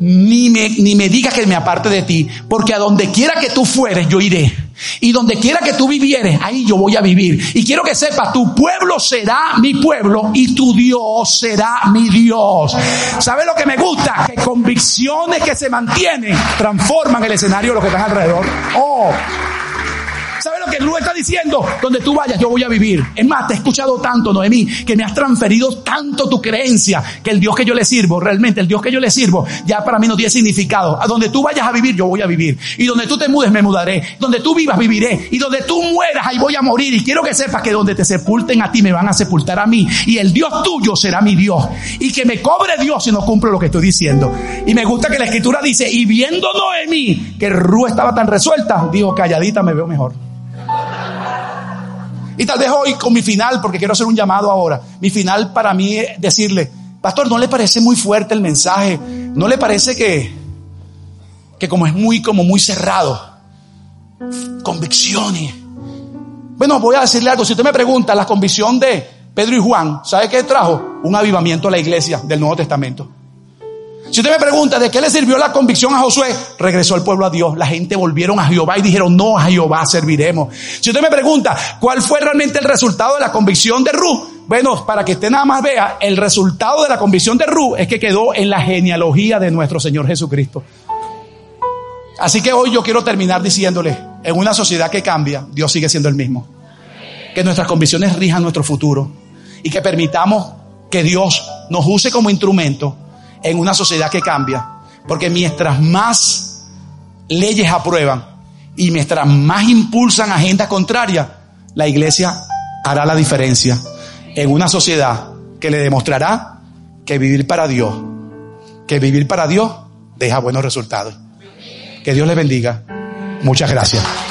ni me, ni me digas que me aparte de ti, porque a donde quiera que tú fueres, yo iré. Y donde quiera que tú vivieres, ahí yo voy a vivir. Y quiero que sepas, tu pueblo será mi pueblo y tu Dios será mi Dios. ¿Sabes lo que me gusta? Que convicciones que se mantienen transforman el escenario de lo que están alrededor. Oh, ¿Sabes lo que Lu está diciendo? Donde tú vayas, yo voy a vivir. Es más, te he escuchado tanto, Noemí, que me has transferido tanto tu creencia que el Dios que yo le sirvo, realmente el Dios que yo le sirvo, ya para mí no tiene significado. A donde tú vayas a vivir, yo voy a vivir. Y donde tú te mudes, me mudaré. Donde tú vivas, viviré. Y donde tú mueras, ahí voy a morir. Y quiero que sepas que donde te sepulten a ti, me van a sepultar a mí. Y el Dios tuyo será mi Dios. Y que me cobre Dios si no cumplo lo que estoy diciendo. Y me gusta que la escritura dice, y viendo Noemí que Ru estaba tan resuelta, dijo, calladita me veo mejor. Y tal vez hoy con mi final, porque quiero hacer un llamado ahora, mi final para mí es decirle, pastor, ¿no le parece muy fuerte el mensaje? ¿No le parece que, que como es muy, como muy cerrado? Convicciones. Bueno, voy a decirle algo. Si usted me pregunta, la convicción de Pedro y Juan, ¿sabe qué trajo? Un avivamiento a la iglesia del Nuevo Testamento. Si usted me pregunta de qué le sirvió la convicción a Josué, regresó el pueblo a Dios. La gente volvieron a Jehová y dijeron, no, a Jehová serviremos. Si usted me pregunta cuál fue realmente el resultado de la convicción de Ruth, bueno, para que usted nada más vea, el resultado de la convicción de Ruth es que quedó en la genealogía de nuestro Señor Jesucristo. Así que hoy yo quiero terminar diciéndole, en una sociedad que cambia, Dios sigue siendo el mismo. Que nuestras convicciones rijan nuestro futuro y que permitamos que Dios nos use como instrumento en una sociedad que cambia. Porque mientras más leyes aprueban y mientras más impulsan agendas contrarias, la iglesia hará la diferencia en una sociedad que le demostrará que vivir para Dios, que vivir para Dios deja buenos resultados. Que Dios le bendiga. Muchas gracias.